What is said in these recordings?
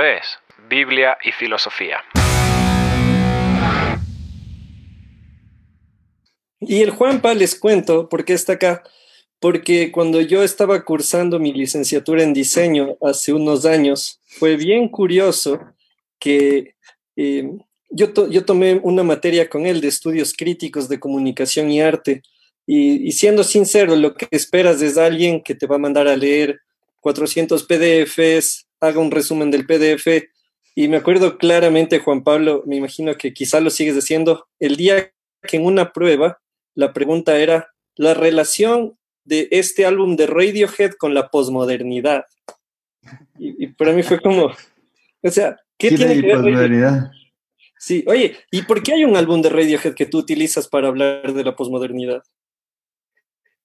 Es Biblia y Filosofía. Y el Juanpa les cuento por qué está acá. Porque cuando yo estaba cursando mi licenciatura en diseño hace unos años, fue bien curioso que eh, yo, yo tomé una materia con él de estudios críticos de comunicación y arte. Y, y siendo sincero, lo que esperas es alguien que te va a mandar a leer 400 PDFs, haga un resumen del PDF. Y me acuerdo claramente, Juan Pablo, me imagino que quizá lo sigues diciendo, el día que en una prueba la pregunta era la relación de este álbum de Radiohead con la posmodernidad. Y, para mí fue como, o sea, ¿qué tiene que ver? Posmodernidad? Sí, oye, ¿y por qué hay un álbum de Radiohead que tú utilizas para hablar de la posmodernidad?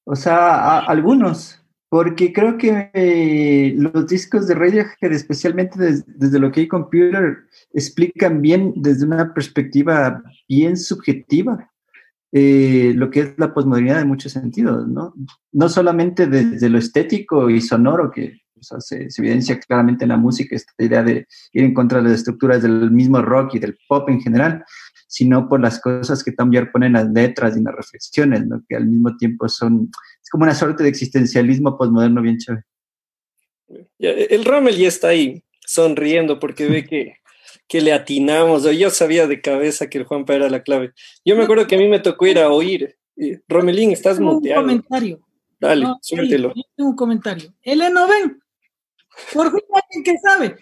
O sea, algunos, porque creo que eh, los discos de Radiohead, especialmente desde lo que hay Computer, explican bien desde una perspectiva bien subjetiva eh, lo que es la posmodernidad en muchos sentidos, ¿no? No solamente desde lo estético y sonoro, que se, evidencia claramente en la música esta idea de ir en contra de las estructuras del mismo rock y del pop en general, sino por las cosas que también ponen las letras y las reflexiones, ¿no? Que al mismo tiempo son es como una suerte de existencialismo postmoderno bien chévere. El Rommel ya está ahí sonriendo porque ve que, que le atinamos. Yo sabía de cabeza que el Juanpa era la clave. Yo me acuerdo que a mí me tocó ir a oír. Romelín, estás muteado. Un comentario. Dale, suéltelo. un comentario. El ven. Por fin alguien que sabe.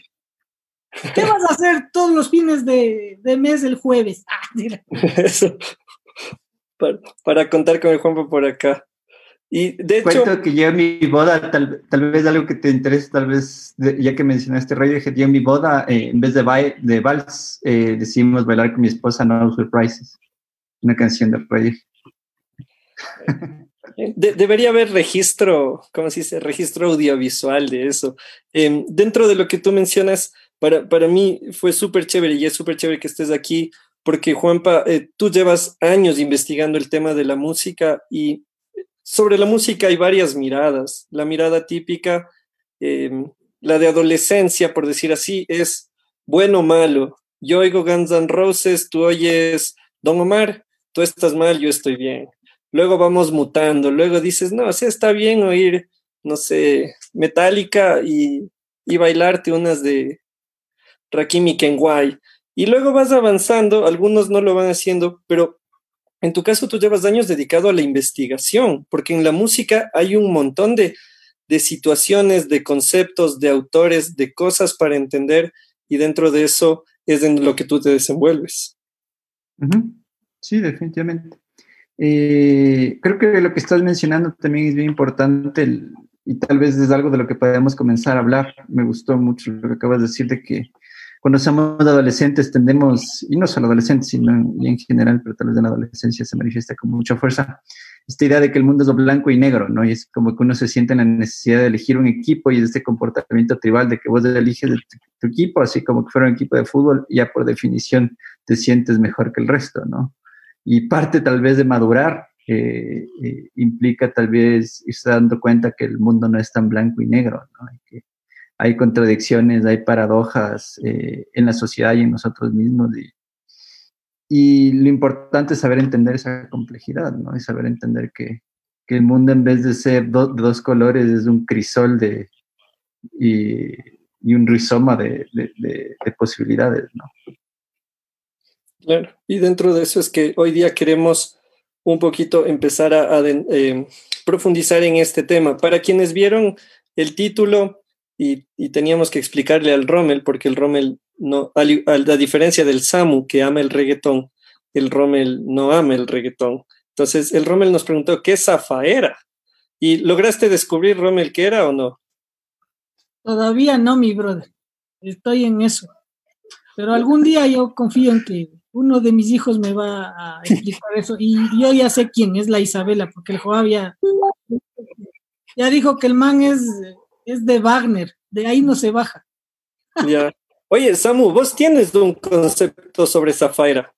¿Qué vas a hacer todos los fines de, mes el jueves? Ah, mira. Eso. Para, para, contar con el Juanpa por acá. Y de hecho. Cuento que yo en mi boda, tal, tal vez algo que te interese, tal vez, ya que mencionaste Radiohead, yo en mi boda, eh, en vez de, de vals, eh, decidimos bailar con mi esposa No Surprises, una canción de Radiohead. debería haber registro, ¿cómo se dice? Registro audiovisual de eso. Em, dentro de lo que tú mencionas, para, para mí fue súper chévere y es súper chévere que estés aquí porque Juanpa, eh, tú llevas años investigando el tema de la música y sobre la música hay varias miradas. La mirada típica, em, la de adolescencia, por decir así, es bueno o malo. Yo oigo Guns N' Roses, tú oyes Don Omar, tú estás mal, yo estoy bien. Luego vamos mutando, luego dices, no, sí está bien oír, no sé, Metallica y, y bailarte unas de Rakim y Kenway. Y luego vas avanzando, algunos no lo van haciendo, pero en tu caso, tú llevas años dedicado a la investigación, porque en la música hay un montón de, situaciones, de conceptos, de autores, de cosas para entender, y dentro de eso es en lo que tú te desenvuelves. Sí, definitivamente. Eh, creo que lo que estás mencionando también es bien importante y tal vez es algo de lo que podemos comenzar a hablar. Me gustó mucho lo que acabas de decir de que cuando somos adolescentes tendemos, y no solo adolescentes, sino en, general, pero tal vez en la adolescencia se manifiesta con mucha fuerza, esta idea de que el mundo es blanco y negro, ¿no? Y es como que uno se siente en la necesidad de elegir un equipo y es este comportamiento tribal de que vos eliges tu, equipo, así como que fuera un equipo de fútbol, ya por definición te sientes mejor que el resto, ¿no? Y parte tal vez de madurar eh, eh, implica tal vez irse dando cuenta que el mundo no es tan blanco y negro, ¿no? Hay contradicciones, hay paradojas eh, en la sociedad y en nosotros mismos. Y, lo importante es saber entender esa complejidad, ¿no? Y saber entender que, el mundo en vez de ser de dos colores es un crisol de, y, un rizoma de, posibilidades, ¿no? Claro, y dentro de eso es que hoy día queremos un poquito empezar a, eh, profundizar en este tema. Para quienes vieron el título, y, teníamos que explicarle al Rommel, porque el Rommel, no, a, la diferencia del Samu que ama el reggaetón, el Rommel no ama el reggaetón. Entonces el Rommel nos preguntó, ¿qué zafaera? ¿Y lograste descubrir, Rommel, qué era o no? Todavía no, mi brother. Estoy en eso. Pero algún día yo confío en que uno de mis hijos me va a explicar eso. Y yo ya sé quién es la Isabela, porque el Joab ya, ya dijo que el man es es de Wagner, de ahí no se baja. Ya. Oye, Samu, vos tienes un concepto sobre Zafaira.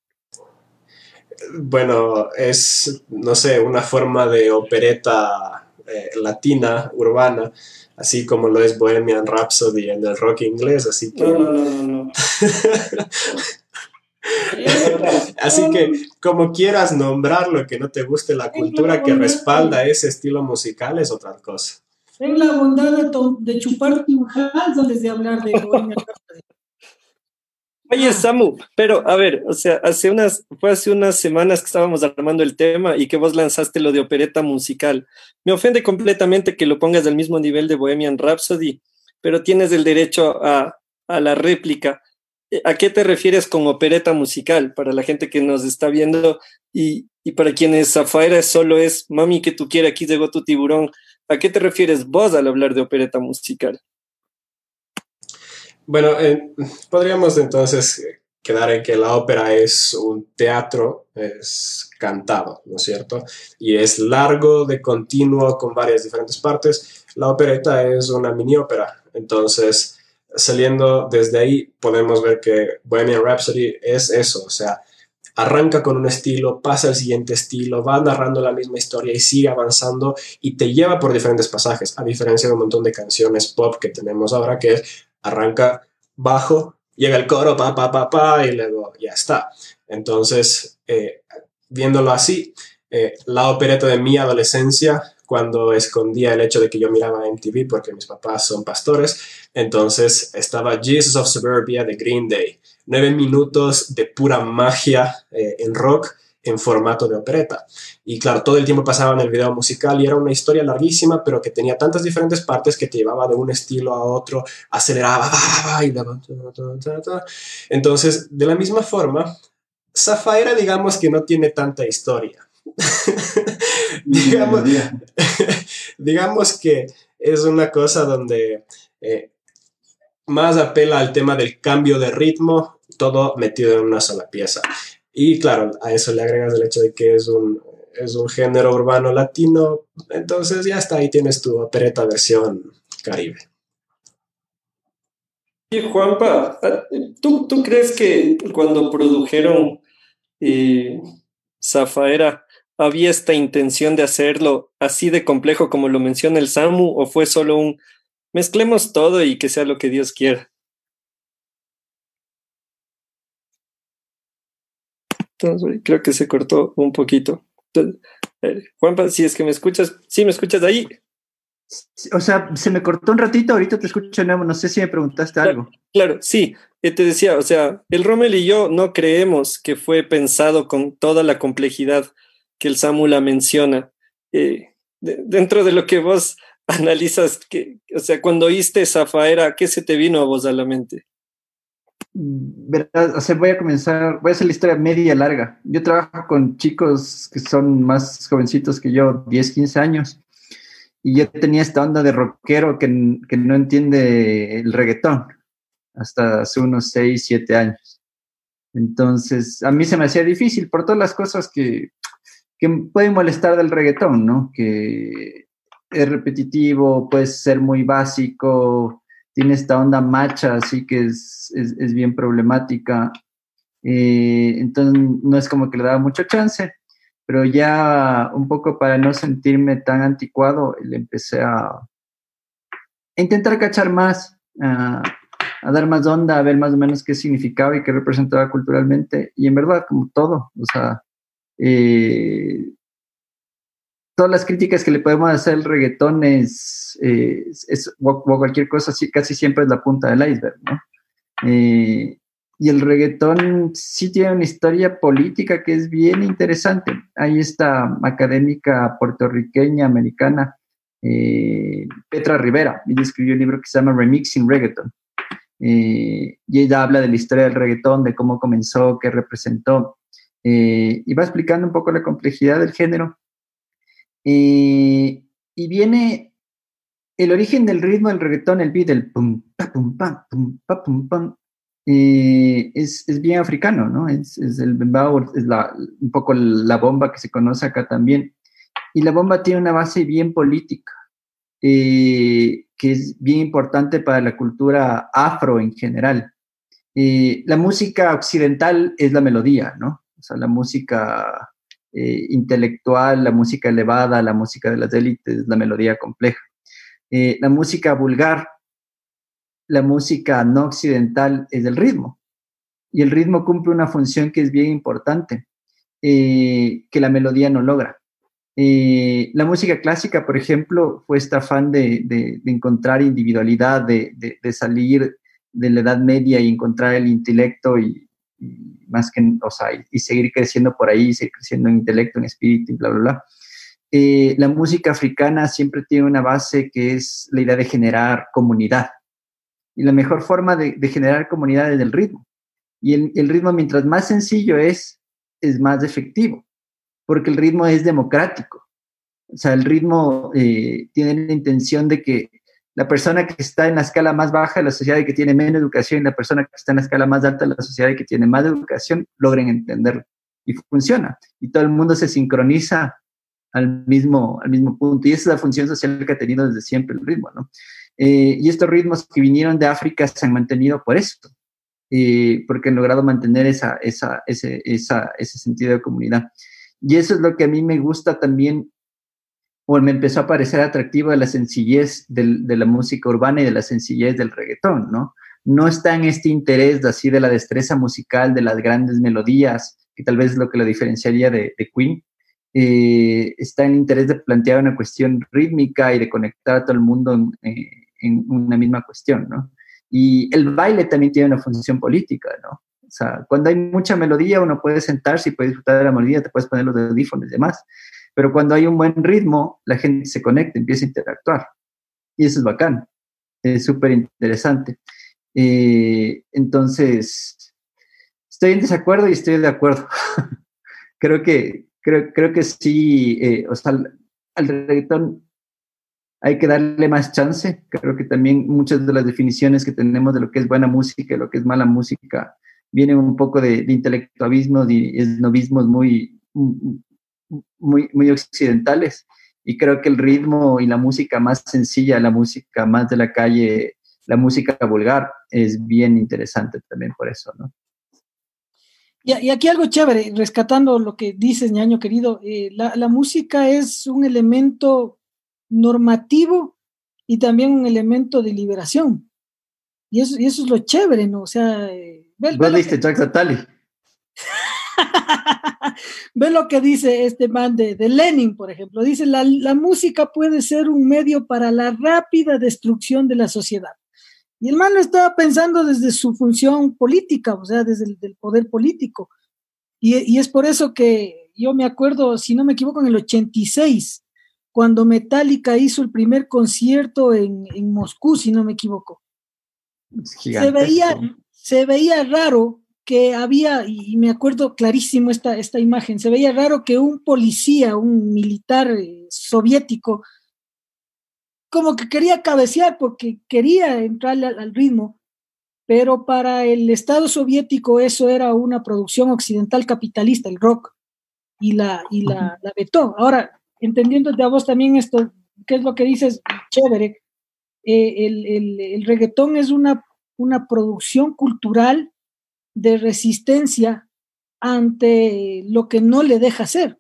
Bueno, es, no sé, una forma de opereta eh, latina, urbana, así como lo es Bohemian Rhapsody en el rock inglés, así que... No, no, no, no. Así que como quieras nombrarlo, que no te guste la cultura que respalda ese estilo musical es otra cosa. Ten la bondad de, chuparte un Hans antes de hablar de. Oye, Samu, pero a ver, o sea, hace unas, fue hace unas semanas que estábamos armando el tema y que vos lanzaste lo de opereta musical. Me ofende completamente que lo pongas al mismo nivel de Bohemian Rhapsody, pero tienes el derecho a, a la réplica. Eh, ¿A qué te refieres con opereta musical? Para la gente que nos está viendo y, y para quienes afuera solo es, mami, que tú quieres, aquí llegó tu tiburón. ¿A qué te refieres vos al hablar de opereta musical? Bueno, eh, podríamos entonces quedar en que la ópera es un teatro, es cantado, ¿no es cierto? Y es largo, de continuo, con varias diferentes partes. La opereta es una mini ópera. Entonces, saliendo desde ahí, podemos ver que Bohemian Rhapsody es eso, o sea, arranca con un estilo, pasa al siguiente estilo, va narrando la misma historia y sigue avanzando y te lleva por diferentes pasajes, a diferencia de un montón de canciones pop que tenemos ahora, que es arranca bajo, llega el coro, pa, pa, pa, pa, y luego ya está. Entonces, eh, viéndolo así, eh, la opereta de mi adolescencia, cuando escondía el hecho de que yo miraba MTV porque mis papás son pastores, entonces estaba Jesus of Suburbia de Green Day. Nueve minutos de pura magia eh, en rock en formato de opereta. Y claro, todo el tiempo pasaba en el video musical y era una historia larguísima, pero que tenía tantas diferentes partes que te llevaba de un estilo a otro, aceleraba, y luego, Entonces, de la misma forma, Zafaira, digamos que no tiene tanta historia. digamos, digamos que es una cosa donde eh, más apela al tema del cambio de ritmo, todo metido en una sola pieza. Y claro, a eso le agregas el hecho de que es un, es un género urbano latino, entonces ya está, ahí tienes tu opereta versión caribe. Y Juanpa, ¿tú, ¿tú crees que cuando produjeron eh, Zafaera había esta intención de hacerlo así de complejo como lo menciona el Samu o fue solo un mezclemos todo y que sea lo que Dios quiera? Entonces, creo que se cortó un poquito. Entonces, eh, Juanpa, si es que me escuchas, ¿sí me escuchas ahí? O sea, se me cortó un ratito, ahorita te escucho no sé si me preguntaste claro, algo. Claro, sí, eh, te decía, o sea, el Rommel y yo no creemos que fue pensado con toda la complejidad que el Samula menciona. Eh, de, dentro de lo que vos analizas, que, o sea, cuando oíste Zafaera, ¿qué se te vino a vos a la mente? Sea, voy a comenzar, voy a hacer la historia media larga. Yo trabajo con chicos que son más jovencitos que yo, 10, 15 años, y yo tenía esta onda de rockero que, que no entiende el reggaetón hasta hace unos 6, 7 años. Entonces, a mí se me hacía difícil por todas las cosas que, que pueden molestar del reggaetón, ¿no? Que es repetitivo, puede ser muy básico, tiene esta onda macha, así que es, es, bien problemática. Eh, entonces, no es como que le daba mucho chance, pero ya un poco para no sentirme tan anticuado, le empecé a, intentar cachar más, a, a, dar más onda, a ver más o menos qué significaba y qué representaba culturalmente. Y en verdad, como todo, o sea, eh, todas las críticas que le podemos hacer al reggaetón es, es, o, cualquier cosa, casi siempre es la punta del iceberg, ¿no? Eh, y el reggaetón sí tiene una historia política que es bien interesante. Hay esta académica puertorriqueña, americana, eh, Petra Rivera, ella escribió un libro que se llama Remixing Reggaeton. Eh, y ella habla de la historia del reggaetón, de cómo comenzó, qué representó, eh, y va explicando un poco la complejidad del género. Y viene el origen del ritmo del reggaetón, el beat, el pum, pa, pum, pam, pum, pa, pum, eh, es, es, bien africano, ¿no? Es, es el bembao, es la, un poco la bomba que se conoce acá también. Y la bomba tiene una base bien política, eh, que es bien importante para la cultura afro en general. Eh, la música occidental es la melodía, ¿no? O sea, la música eh, intelectual, la música elevada, la música de las élites, la melodía compleja. Eh, la música vulgar, la música no occidental es el ritmo. Y el ritmo cumple una función que es bien importante, eh, que la melodía no logra. la música clásica, por ejemplo, fue este afán de, encontrar individualidad, de, salir de la Edad Media y encontrar el intelecto y, más que, o sea, y, seguir creciendo por ahí, seguir creciendo en intelecto, en espíritu y bla, bla, bla. Eh, la música africana siempre tiene una base que es la idea de generar comunidad. Y la mejor forma de, generar comunidad es el ritmo. Y el, ritmo, mientras más sencillo es, es más efectivo, porque el ritmo es democrático. O sea, el ritmo eh, tiene la intención de que la persona que está en la escala más baja de la sociedad y que tiene menos educación y la persona que está en la escala más alta de la sociedad y que tiene más educación logren entenderlo. Y funciona. Y todo el mundo se sincroniza al mismo, al mismo punto. Y esa es la función social que ha tenido desde siempre el ritmo, ¿no? Eh, y estos ritmos que vinieron de África se han mantenido por esto, eh, porque han logrado mantener esa, esa, ese, esa, ese sentido de comunidad. Y eso es lo que a mí me gusta también o me empezó a parecer atractivo de la sencillez de la música urbana y de la sencillez del reggaetón, ¿no? No está en este interés de, así de la destreza musical, de las grandes melodías, que tal vez es lo que lo diferenciaría de, Queen, eh, está en interés de plantear una cuestión rítmica y de conectar a todo el mundo en, eh, en, una misma cuestión, ¿no? Y el baile también tiene una función política, ¿no? O sea, cuando hay mucha melodía, uno puede sentarse y puede disfrutar de la melodía, te puedes poner los audífonos y demás. Pero cuando hay un buen ritmo, la gente se conecta, empieza a interactuar. Y eso es bacán, es súper interesante. Eh, entonces, estoy en desacuerdo y estoy de acuerdo. creo, que, creo, creo que sí, eh, o sea, al, al hay que darle más chance. Creo que también muchas de las definiciones que tenemos de lo que es buena música y lo que es mala música vienen un poco de, de intelectualismos y esnovismos muy, muy, muy occidentales. Y creo que el ritmo y la música más sencilla, la música más de la calle, la música vulgar, es bien interesante también por eso, ¿no? Y, aquí algo chévere, rescatando lo que dices, ñaño querido, eh, la, música es un elemento normativo y también un elemento de liberación. Y eso, y eso es lo chévere, ¿no? O sea... Eh, ¿Vos viste Jack? Ve lo que dice este man de, Lenin, por ejemplo. Dice, la, música puede ser un medio para la rápida destrucción de la sociedad. Y el man lo estaba pensando desde su función política, o sea, desde el poder político. Y, es por eso que yo me acuerdo, si no me equivoco, en el 86, cuando Metallica hizo el primer concierto en, Moscú, si no me equivoco. Se veía, se veía raro que había, y me acuerdo clarísimo esta, esta imagen, se veía raro que un policía, un militar eh, soviético, como que quería cabecear porque quería entrar al, ritmo, pero para el Estado soviético eso era una producción occidental capitalista, el rock, y la, y la, vetó. Ahora, entendiendo de a vos también esto, ¿qué es lo que dices? Chévere. Eh, el, el, el, reggaetón es una, una producción cultural de resistencia ante lo que no le deja hacer.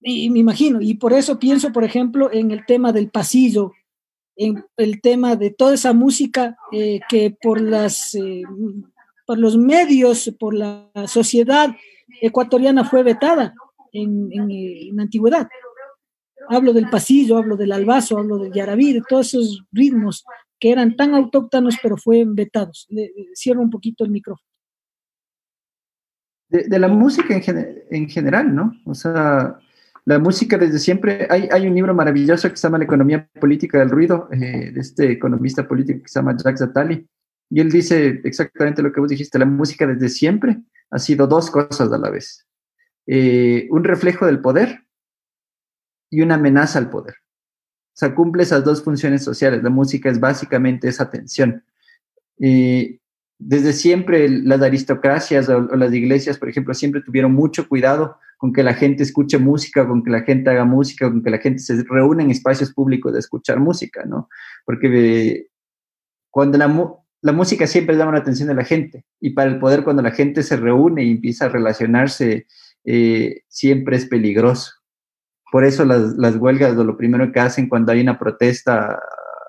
Y, me imagino, y por eso pienso, por ejemplo, en el tema del pasillo, en el tema de toda esa música eh, que por, las, eh, por los medios, por la sociedad ecuatoriana fue vetada en, en, la antigüedad. Hablo del pasillo, hablo del albazo, hablo del yarabí, de todos esos ritmos que eran tan autóctonos, pero fueron vetados. cierro un poquito el micrófono. De, la música en, general, ¿no? O sea, la música desde siempre, hay, hay, un libro maravilloso que se llama La economía política del ruido, eh, de este economista político que se llama Jacques Attali, y él dice exactamente lo que vos dijiste, la música desde siempre ha sido dos cosas a la vez, eh, un reflejo del poder y una amenaza al poder. O sea, cumple esas dos funciones sociales. La música es básicamente esa tensión. Y desde siempre las aristocracias o, las iglesias, por ejemplo, siempre tuvieron mucho cuidado con que la gente escuche música, con que la gente haga música, con que la gente se reúna en espacios públicos de escuchar música, ¿no? Porque eh, cuando la, música siempre llama la atención de la gente y para el poder cuando la gente se reúne y empieza a relacionarse eh, siempre es peligroso. Por eso las, las huelgas, lo primero que hacen cuando hay una protesta,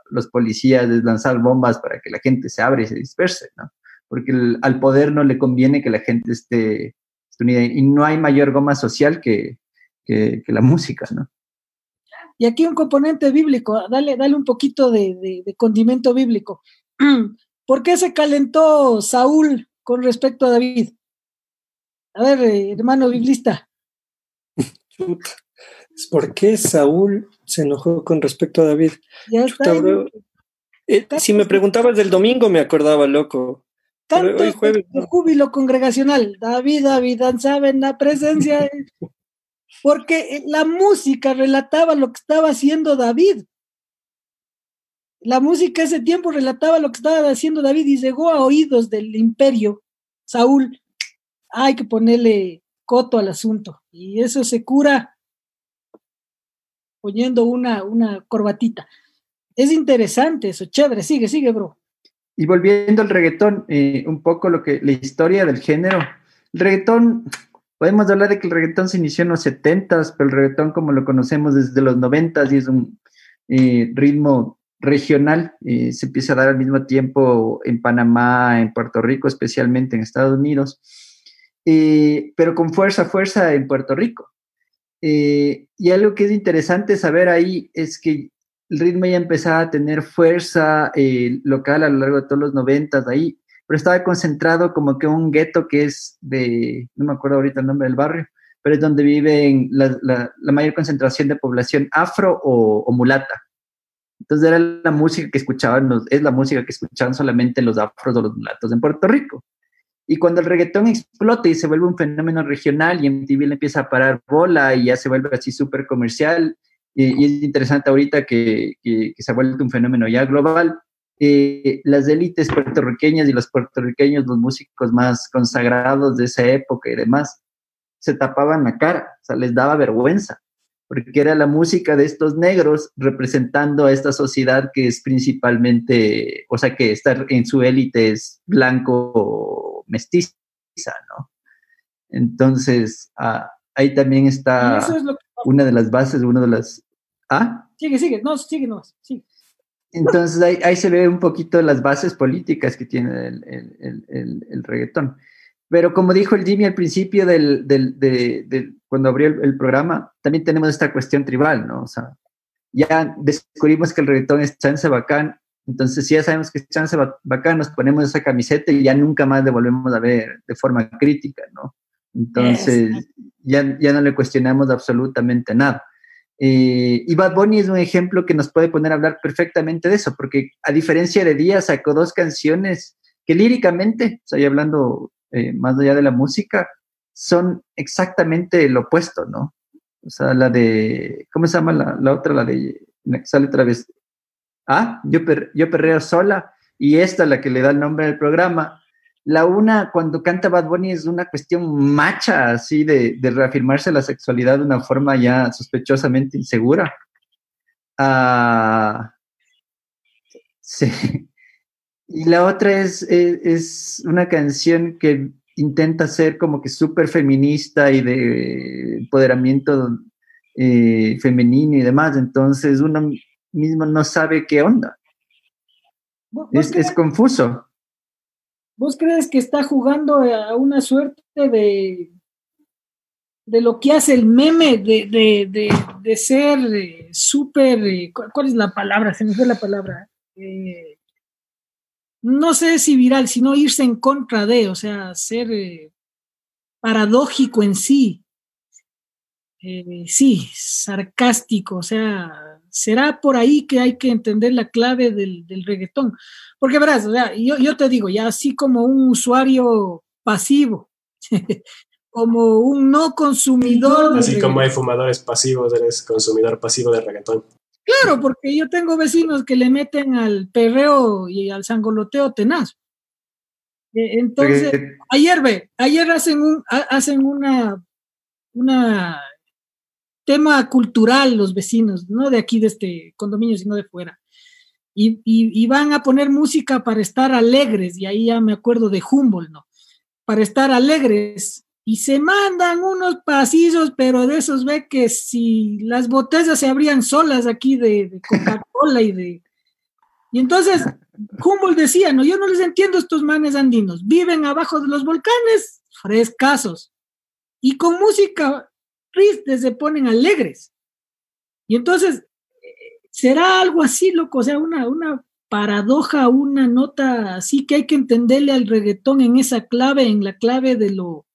los policías es lanzar bombas para que la gente se abra y se disperse, ¿no? Porque al poder no le conviene que la gente esté, unida. Y no hay mayor goma social que, que, la música, ¿no? Y aquí un componente bíblico, dale, dale un poquito de, de condimento bíblico. ¿Por qué se calentó Saúl con respecto a David? A ver, eh, hermano biblista. ¿Por qué Saúl se enojó con respecto a David? Ya. Eh, si me preguntabas del domingo, me acordaba, loco. Tanto jueves, júbilo congregacional. David, David danzaba en la presencia. porque eh, la música relataba lo que estaba haciendo David. La música ese tiempo relataba lo que estaba haciendo David y llegó a oídos del imperio. Saúl, hay que ponerle coto al asunto. Y eso se cura poniendo una, una corbatita. Es interesante eso, chévere, sigue, sigue, bro. Y volviendo al reggaetón, eh, un poco lo que, la historia del género. El reggaetón, podemos hablar de que el reggaetón se inició en los 70 pero el reggaetón como lo conocemos desde los 90 y es un eh, ritmo regional, eh, se empieza a dar al mismo tiempo en Panamá, en Puerto Rico, especialmente en Estados Unidos, pero con fuerza, fuerza en Puerto Rico. Eh, y algo que es interesante saber ahí es que el ritmo ya empezaba a tener fuerza eh, local a lo largo de todos los noventas ahí, pero estaba concentrado como que un gueto que es de, no me acuerdo ahorita el nombre del barrio, pero es donde vive la, la, mayor concentración de población afro o, mulata. Entonces era la música que escuchaban, es la música que escuchaban solamente los afros o los mulatos en Puerto Rico. Y cuando el reggaetón explota y se vuelve un fenómeno regional y MTV le empieza a parar bola y ya se vuelve así súper comercial, y, es interesante ahorita que, que, se ha vuelto un fenómeno ya global, eh, las élites puertorriqueñas y los puertorriqueños, los músicos más consagrados de esa época y demás, se tapaban la cara, o sea, les daba vergüenza, porque era la música de estos negros representando a esta sociedad que es principalmente, o sea, que estar en su élite es blanco mestiza, ¿no? Entonces, ah, ahí también está una de las bases, una de las... ¿Ah? Sigue, sigue, no, sigue, no, sigue. Entonces ahí, ahí, se ve un poquito las bases políticas que tiene el, el, el, el reggaetón. Pero como dijo el Jimmy al principio del, del, de, cuando abrió el, programa, también tenemos esta cuestión tribal, ¿no? O sea, ya descubrimos que el reggaetón es chance bacán entonces, si ya sabemos que chance bacán, nos ponemos esa camiseta y ya nunca más le volvemos a ver de forma crítica, ¿no? Entonces, ya, ya no le cuestionamos absolutamente nada. Eh, y Bad Bunny es un ejemplo que nos puede poner a hablar perfectamente de eso, porque a diferencia de Díaz, sacó dos canciones que líricamente, estoy hablando eh, más allá de la música, son exactamente lo opuesto, ¿no? O sea, la de, ¿cómo se llama la, la otra? La de, sale otra vez, Ah, yo, yo perreo sola y esta es la que le da el nombre al programa. La una, cuando canta Bad Bunny, es una cuestión macha, así, de, reafirmarse la sexualidad de una forma ya sospechosamente insegura. Ah, sí. Y la otra es, es, una canción que intenta ser como que súper feminista y de empoderamiento eh, femenino y demás. Entonces, uno mismo no sabe qué onda. Es, confuso. ¿Vos crees que está jugando a una suerte de, de lo que hace el meme de, ser eh, súper, eh, ¿cuál es la palabra? Se me fue la palabra. Eh, no sé si viral, sino irse en contra de, o sea, ser paradójico en sí. sí, sarcástico, o sea, será por ahí que hay que entender la clave del, reggaetón. Porque verás, yo, yo te digo, ya así como un usuario pasivo, como un no consumidor. Así como hay fumadores pasivos, eres consumidor pasivo de reggaetón. Claro, porque yo tengo vecinos que le meten al perreo y al sangoloteo tenaz. E, entonces, ayer ve, ayer hacen un, hacen una, una tema cultural los vecinos, no de aquí, de este condominio, sino de fuera. Y, van a poner música para estar alegres, y ahí ya me acuerdo de Humboldt, ¿no? Para estar alegres, y se mandan unos pasillos, pero de esos ve que si las botellas se abrían solas aquí de, de Coca-Cola y de... Y entonces Humboldt decía, no, yo no les entiendo estos manes andinos, viven abajo de los volcanes, frescasos, y con música tristes se ponen alegres. Y entonces, será algo así, loco, o sea, una, una paradoja, una nota así que hay que entenderle al reggaetón en esa clave, en la clave de lo,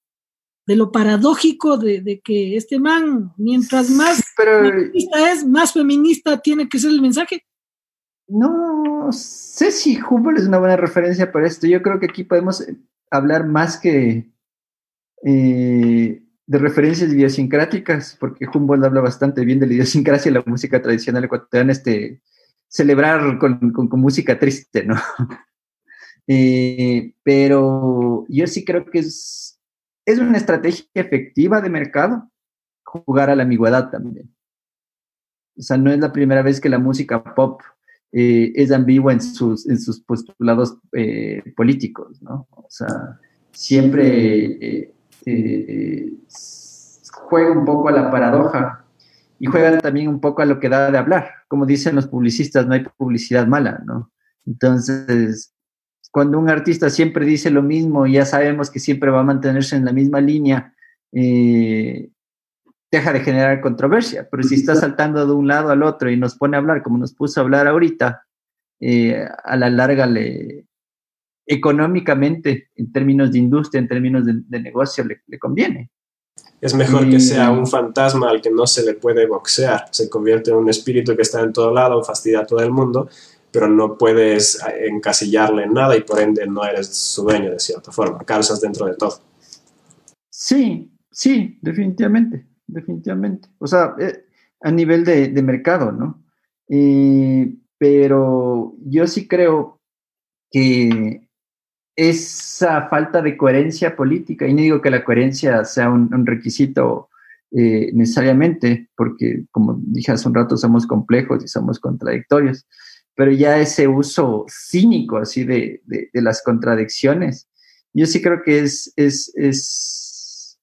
de lo paradójico de, de que este man, mientras más Pero feminista es, más feminista tiene que ser el mensaje. no sé si Humboldt es una buena referencia para esto. Yo creo que aquí podemos hablar más que eh, de referencias idiosincráticas, porque Humboldt habla bastante bien de la idiosincrasia y la música tradicional ecuatoriana, este, celebrar con, con- con música triste, ¿no? Eh, pero yo sí creo que es, es una estrategia efectiva de mercado jugar a la ambigüedad también. O sea, no es la primera vez que la música pop eh, es ambigua en sus, en sus postulados eh, políticos, ¿no? O sea, siempre eh, juega un poco a la paradoja y juega también un poco a lo que da de hablar. Como dicen los publicistas, no hay publicidad mala, ¿no? Entonces, cuando un artista siempre dice lo mismo y ya sabemos que siempre va a mantenerse en la misma línea, eh, deja de generar controversia. Pero si está saltando de un lado al otro y nos pone a hablar como nos puso a hablar ahorita, eh, a la larga le económicamente, en términos de industria, en términos de, de negocio, le, le conviene. Es mejor que Y- sea un fantasma al que no se le puede boxear. Se convierte en un espíritu que está en todo lado, fastidia a todo el mundo, pero no puedes eh, encasillarle en nada y por ende no eres su dueño de cierta forma. Calzas dentro de todo. Sí, sí, definitivamente, definitivamente. O sea, eh, a nivel de, de mercado, ¿no? Eh, pero yo sí creo que esa falta de coherencia política, y no digo que la coherencia sea un, un requisito eh, necesariamente, porque como dije hace un rato, somos complejos y somos contradictorios, pero ya ese uso cínico así de, de, de las contradicciones, yo sí creo que es, es, es,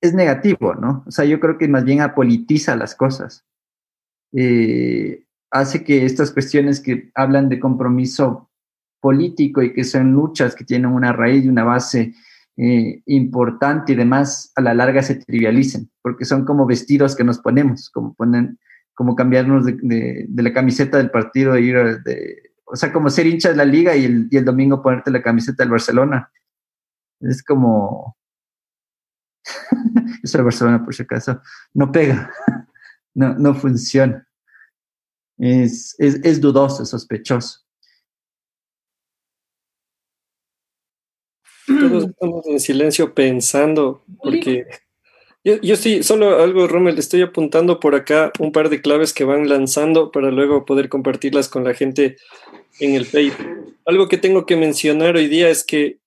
es negativo, ¿no? O sea, yo creo que más bien apolitiza las cosas. Eh, hace que estas cuestiones que hablan de compromiso político y que son luchas que tienen una raíz y una base eh, importante y demás, a la larga se trivialicen, porque son como vestidos que nos ponemos, como ponen, como cambiarnos de, la camiseta del partido e ir de, o sea, como ser hincha de la liga y el, y el domingo ponerte la camiseta del Barcelona. Es como, eso de Barcelona por si acaso, no pega, no, no funciona. Es, es, es dudoso, sospechoso. Estamos en silencio pensando, porque yo, yo sí, solo algo, Rommel, estoy apuntando por acá un par de claves que van lanzando para luego poder compartirlas con la gente en el Facebook. Algo que tengo que mencionar hoy día es que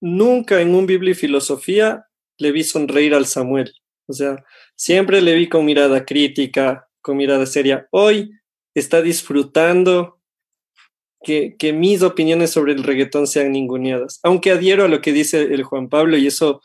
nunca en un Biblia y filosofía le vi sonreír al Samuel. O sea, siempre le vi con mirada crítica, con mirada seria. Hoy está disfrutando que, que, mis opiniones sobre el reggaetón sean ninguneadas. Aunque adhiero a lo que dice el Juan Pablo y eso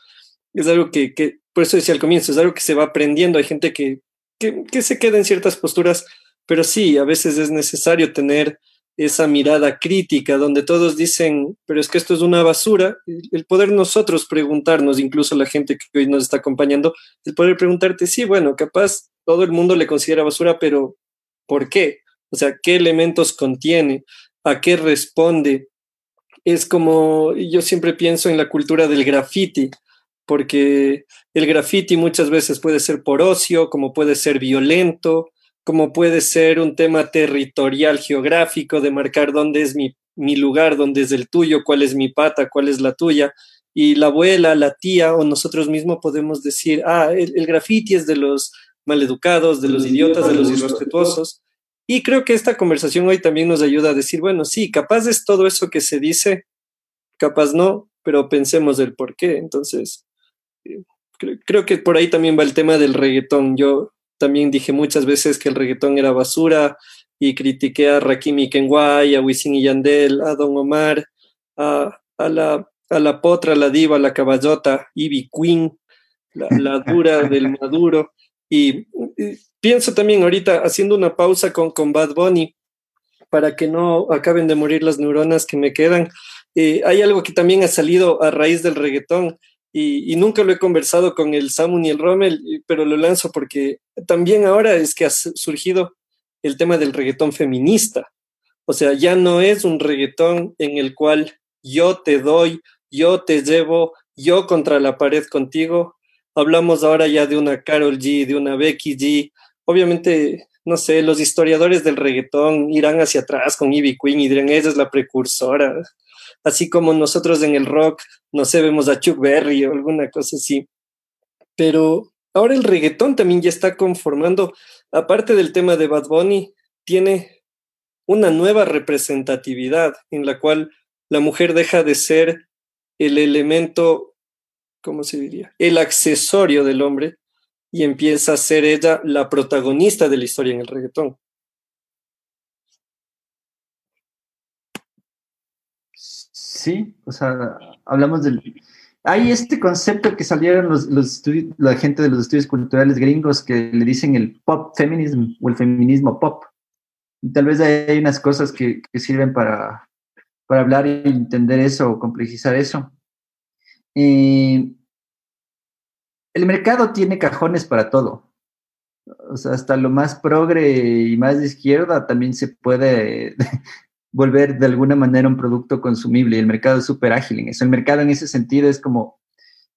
es algo que, por eso decía al comienzo, es algo que se va aprendiendo. Hay gente que, que, que se queda en ciertas posturas, pero sí, a veces es necesario tener esa mirada crítica donde todos dicen, pero es que esto es una basura, el poder nosotros preguntarnos, incluso la gente que hoy nos está acompañando, el poder preguntarte, sí, bueno, capaz todo el mundo le considera basura, pero ¿por qué? O sea, ¿qué elementos contiene? ¿A qué responde? Es como, yo siempre pienso en la cultura del graffiti, porque el graffiti muchas veces puede ser por ocio, como puede ser violento, como puede ser un tema territorial geográfico de marcar dónde es mi, mi, lugar, dónde es el tuyo, cuál es mi pata, cuál es la tuya. Y la abuela, la tía o nosotros mismos podemos decir, ah, el, el graffiti es de los maleducados, de los idiotas, de los irrespetuosos. Y creo que esta conversación hoy también nos ayuda a decir, bueno, sí, capaz es todo eso que se dice, capaz no, pero pensemos el por qué. Entonces, eh, creo, creo que por ahí también va el tema del reggaetón. Yo también dije muchas veces que el reggaetón era basura y critiqué a Rakim y Kenway, a Wisin y Yandel, a Don Omar, a, a, la, a la potra, la diva, la caballota, Ivy Queen, la, dura del maduro. Y, pienso también ahorita, haciendo una pausa con, con Bad Bunny, para que no acaben de morir las neuronas que me quedan. Eh, hay algo que también ha salido a raíz del reggaetón y, nunca lo he conversado con el Samu ni el Rommel, pero lo lanzo porque también ahora es que ha surgido el tema del reggaetón feminista. O sea, ya no es un reggaetón en el cual yo te doy, yo te llevo, yo contra la pared contigo. Hablamos ahora ya de una Carol G, de una Becky G. Obviamente, no sé, los historiadores del reggaetón irán hacia atrás con Ivy Queen y dirán, esa es la precursora así como nosotros en el rock, no sé, vemos a Chuck Berry o alguna cosa así. Pero ahora el reggaetón también ya está conformando, aparte del tema de Bad Bunny, tiene una nueva representatividad en la cual la mujer deja de ser el elemento, ¿cómo se diría? El accesorio del hombre y empieza a ser ella la protagonista de la historia en el reggaetón. Sí, o sea, hablamos del... Hay este concepto que salieron los, los la gente de los estudios culturales gringos que le dicen el pop feminism o el feminismo pop. Y tal vez hay unas cosas que, que sirven para, para hablar y entender eso o complejizar eso. El mercado tiene cajones para todo. O sea, hasta lo más progre y más de izquierda también se puede volver de alguna manera un producto consumible el mercado es súper ágil en eso. El mercado en ese sentido es como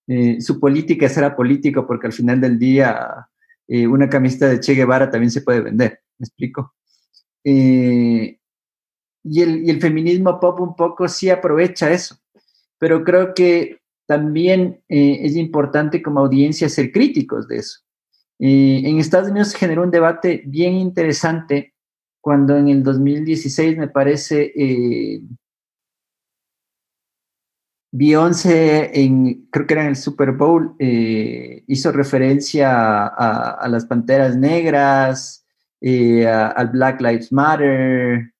eh, su política será político porque al final del día eh, una camiseta de Che Guevara también se puede vender, ¿me explico? Eh, y, el, y el feminismo pop un poco sí aprovecha eso, pero creo que también es importante como audiencia ser críticos de eso. en Estados Unidos se generó un debate bien interesante cuando en el 2016 me parece eh, Beyoncé, en, creo que era en el Super Bowl, eh, hizo referencia a, las Panteras Negras, eh, al Black Lives Matter,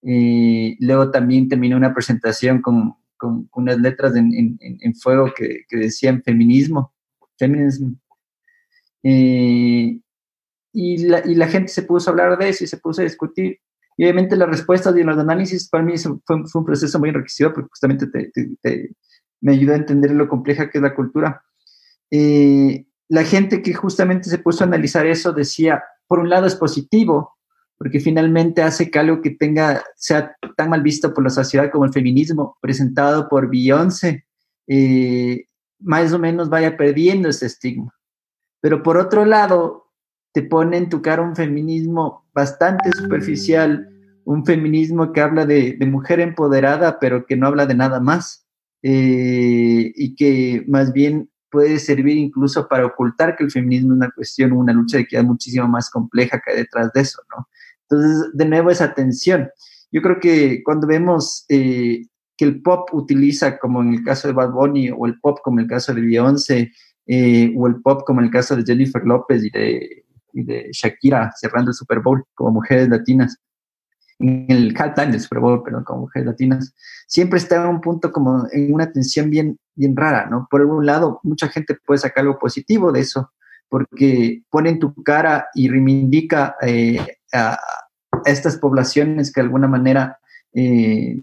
luego también terminó una presentación con, unas letras en, fuego que, decían feminismo, feminismo y la, gente se puso a hablar de eso y se puso a discutir. Y obviamente las respuestas y los análisis para mí fue, un proceso muy enriquecido porque justamente me ayudó a entender lo compleja que es la cultura. Eh, la gente que justamente se puso a analizar eso decía, por un lado es positivo, porque finalmente hace que algo que tenga, sea tan mal visto por la sociedad como el feminismo, presentado por Beyoncé, eh, más o menos vaya perdiendo ese estigma. Pero por otro lado, te pone en tu cara un feminismo bastante superficial, un feminismo que habla de, mujer empoderada, pero que no habla de nada más, eh, y que más bien puede servir incluso para ocultar que el feminismo es una cuestión, una lucha de es muchísimo más compleja que hay detrás de eso, ¿no? Entonces, de nuevo, esa tensión. Yo creo que cuando vemos eh, que el pop utiliza, como en el caso de Bad Bunny, o el pop como en el caso de Beyoncé, eh, o el pop como en el caso de Jennifer López y de Shakira cerrando el Super Bowl como mujeres latinas, en el halftime del Super Bowl, perdón, como mujeres latinas, siempre está en un punto como en una tensión bien, bien rara, ¿no? Por un lado, mucha gente puede sacar algo positivo de eso, porque pone en tu cara y reivindica eh, a, estas poblaciones que de alguna manera eh,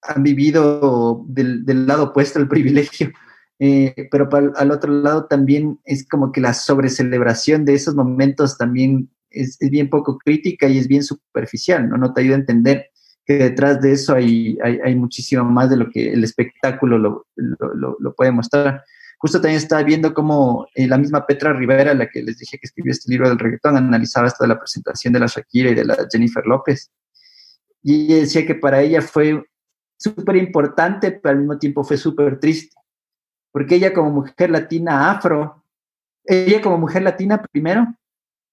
han vivido del, lado opuesto al privilegio eh, pero al otro lado también es como que la sobrecelebración de esos momentos también es, bien poco crítica y es bien superficial, ¿no? No te ayuda a entender que detrás de eso hay, muchísimo más de lo que el espectáculo lo, lo, puede mostrar. Justo también estaba viendo cómo eh, la misma Petra Rivera, la que les dije que escribió este libro del reggaetón, analizaba esto de la presentación de la Shakira y de la Jennifer López. Y ella decía que para ella fue súper importante, pero al mismo tiempo fue súper triste porque ella como mujer latina afro, ella como mujer latina primero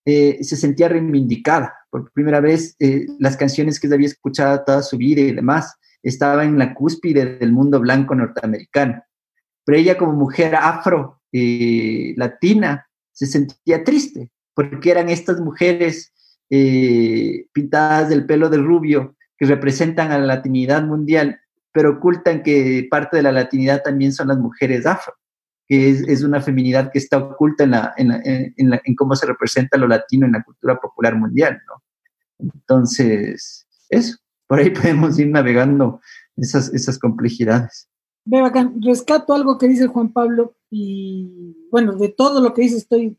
eh, se sentía reivindicada. Por primera vez, eh, las canciones que había escuchado toda su vida y demás estaban en la cúspide del mundo blanco norteamericano. Pero ella como mujer afro eh, latina se sentía triste, porque eran estas mujeres pintadas del pelo de rubio que representan a la latinidad mundial, pero ocultan que parte de la latinidad también son las mujeres afro, que es, una feminidad que está oculta en, cómo se representa lo latino en la cultura popular mundial, ¿no? Entonces, eso, por ahí podemos ir navegando esas complejidades. Ve bacán, rescato algo que dice Juan Pablo y bueno, de todo lo que dice estoy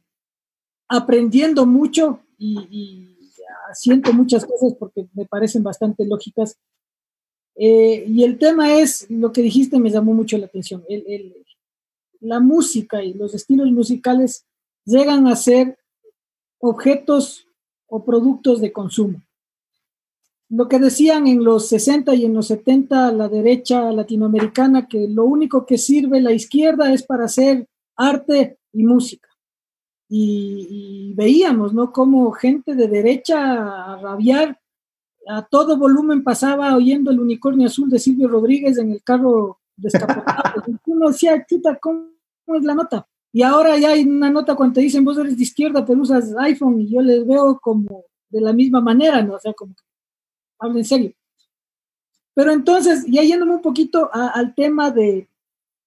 aprendiendo mucho y, siento muchas cosas porque me parecen bastante lógicas. Eh, y el tema es, lo que dijiste me llamó mucho la atención, la música y los estilos musicales llegan a ser objetos o productos de consumo lo que decían en los 60 y en los 70 la derecha latinoamericana, que lo único que sirve la izquierda es para hacer arte y música. Y, veíamos, ¿no? Como gente de derecha a rabiar, a todo volumen pasaba oyendo el unicornio azul de Silvio Rodríguez en el carro descapotado. Uno decía, chuta, ¿cómo es la nota? Y ahora ya hay una nota cuando te dicen, vos eres de izquierda, pero usas iPhone, y yo les veo como de la misma manera, ¿no? O sea, como que hablo en serio. Pero entonces, ya yéndome un poquito al tema de,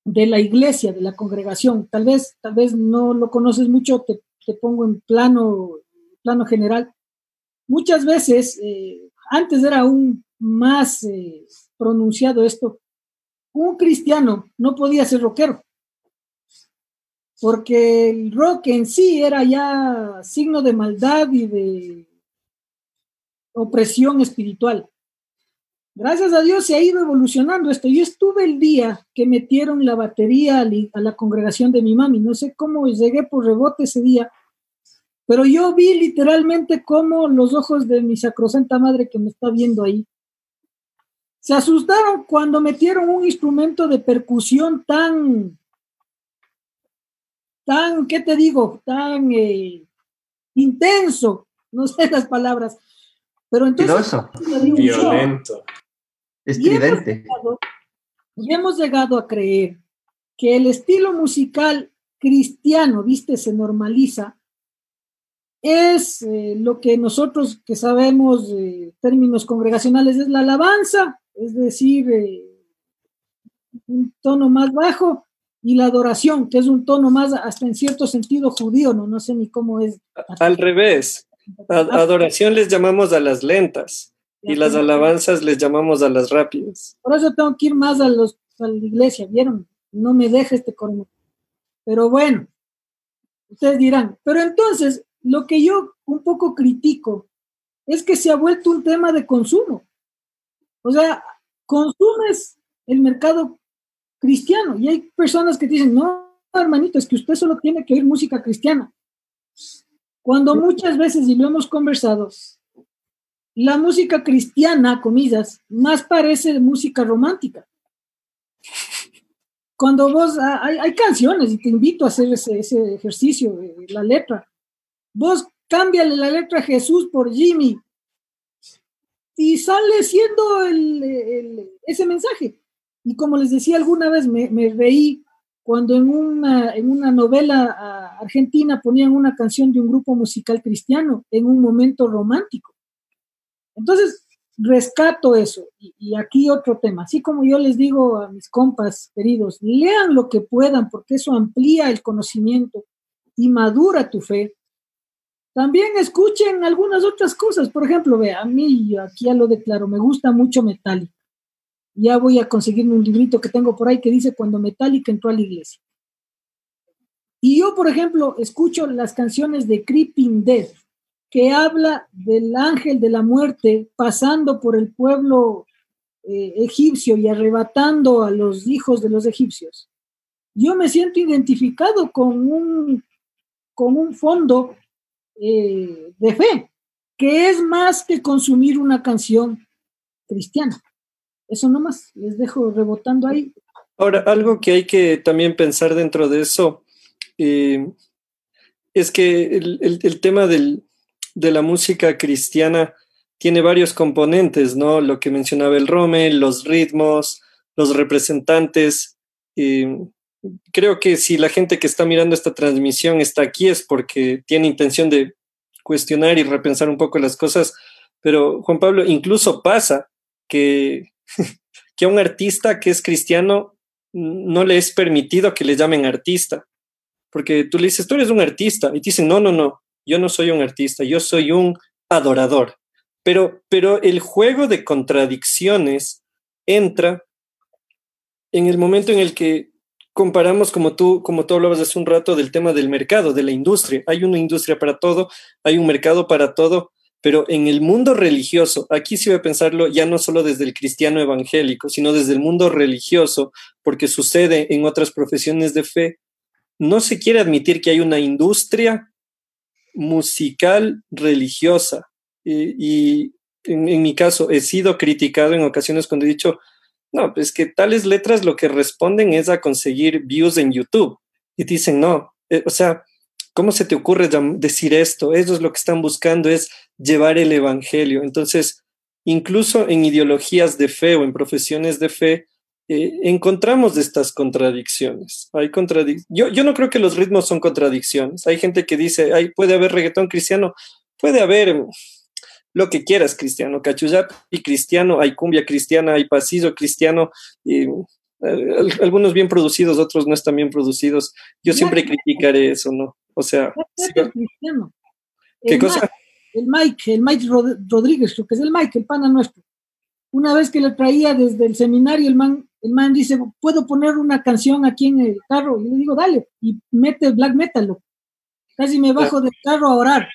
la iglesia, de la congregación, tal vez, tal vez no lo conoces mucho, te, pongo en plano, plano general. Muchas veces, eh, antes era aún más eh, pronunciado esto, un cristiano no podía ser rockero, porque el rock en sí era ya signo de maldad y de opresión espiritual. Gracias a Dios se ha ido evolucionando esto. Yo estuve el día que metieron la batería a la congregación de mi mami. No sé cómo llegué por rebote ese día, pero yo vi literalmente cómo los ojos de mi sacrosanta madre que me está viendo ahí se asustaron cuando metieron un instrumento de percusión tan, tan, ¿qué te digo? Tan eh, intenso, no sé las palabras, pero entonces... Violento. Estridente. Y hemos, llegado, a creer que el estilo musical cristiano, viste, se normaliza, es eh, lo que nosotros que sabemos eh, términos congregacionales es la alabanza, es decir, eh, un tono más bajo, y la adoración, que es un tono más hasta en cierto sentido judío, no, no sé ni cómo es. Al revés, adoración les llamamos a las lentas y las alabanzas les llamamos a las rápidas. Por eso tengo que ir más a, los, a la iglesia, ¿vieron? No me deje este corno. Pero bueno, ustedes dirán, pero entonces lo que yo un poco critico es que se ha vuelto un tema de consumo. O sea, consumes el mercado cristiano y hay personas que dicen, no, hermanito, es que usted solo tiene que oír música cristiana. Cuando muchas veces, y lo hemos conversado, la música cristiana, comillas, más parece música romántica. Cuando vos, ah, hay, canciones, y te invito a hacer ese, ejercicio, la letra. Vos cámbiale la letra a Jesús por Jimmy y sale siendo ese mensaje. Y como les decía alguna vez, me, me reí cuando en una, en una novela ah, argentina ponían una canción de un grupo musical cristiano en un momento romántico. Entonces, rescato eso. Y, aquí otro tema. Así como yo les digo a mis compas queridos, lean lo que puedan porque eso amplía el conocimiento y madura tu fe. También escuchen algunas otras cosas. Por ejemplo, ve, a mí, aquí ya lo declaro, me gusta mucho Metallica ya voy a conseguirme un librito que tengo por ahí que dice cuando Metallica entró a la iglesia. Y yo, por ejemplo, escucho las canciones de Creeping Death, que habla del ángel de la muerte pasando por el pueblo eh, egipcio y arrebatando a los hijos de los egipcios. Yo me siento identificado con un, con un fondo eh, de fe, que es más que consumir una canción cristiana. Eso nomás, les dejo rebotando ahí. Ahora, algo que hay que también pensar dentro de eso eh, es que el, tema de la música cristiana tiene varios componentes, ¿no? Lo que mencionaba el Rommel, los ritmos, los representantes. Creo que si la gente que está mirando esta transmisión está aquí es porque tiene intención de cuestionar y repensar un poco las cosas, pero Juan Pablo, incluso pasa que que a un artista que es cristiano no le es permitido que le llamen artista. Porque tú le dices, tú eres un artista. Y te dicen, no, no, no, yo no soy un artista, yo soy un adorador. Pero, pero el juego de contradicciones entra en el momento en el que comparamos, como tú, como tú hablabas hace un rato, del tema del mercado, de la industria. Hay una industria para todo, hay un mercado para todo, pero en el mundo religioso, aquí sí voy a pensarlo ya no solo desde el cristiano evangélico, sino desde el mundo religioso, porque sucede en otras profesiones de fe, no se quiere admitir que hay una industria musical religiosa. Y, en, mi caso he sido criticado en ocasiones cuando he dicho, no, pues que tales letras lo que responden es a conseguir views en YouTube. Y dicen, no, eh, o sea, ¿cómo se te ocurre decir esto? Eso es lo que están buscando, es llevar el Evangelio. Entonces, incluso en ideologías de fe o en profesiones de fe, eh, encontramos estas contradicciones. Hay contradic yo, yo no creo que los ritmos son contradicciones. Hay gente que dice, Ay, puede haber reggaetón cristiano, puede haber lo que quieras cristiano, cachuyap y cristiano, hay cumbia cristiana, hay pasillo cristiano, y, eh, algunos bien producidos, otros no están bien producidos. Yo siempre criticaré eso, ¿no? O sea... ¿Qué cosa? el Mike, el Mike Rodríguez, creo que es el Mike, el pana nuestro. Una vez que le traía desde el seminario, el man, el man dice, ¿puedo poner una canción aquí en el carro? Y le digo, dale, y mete black metal. Casi me bajo del carro a orar.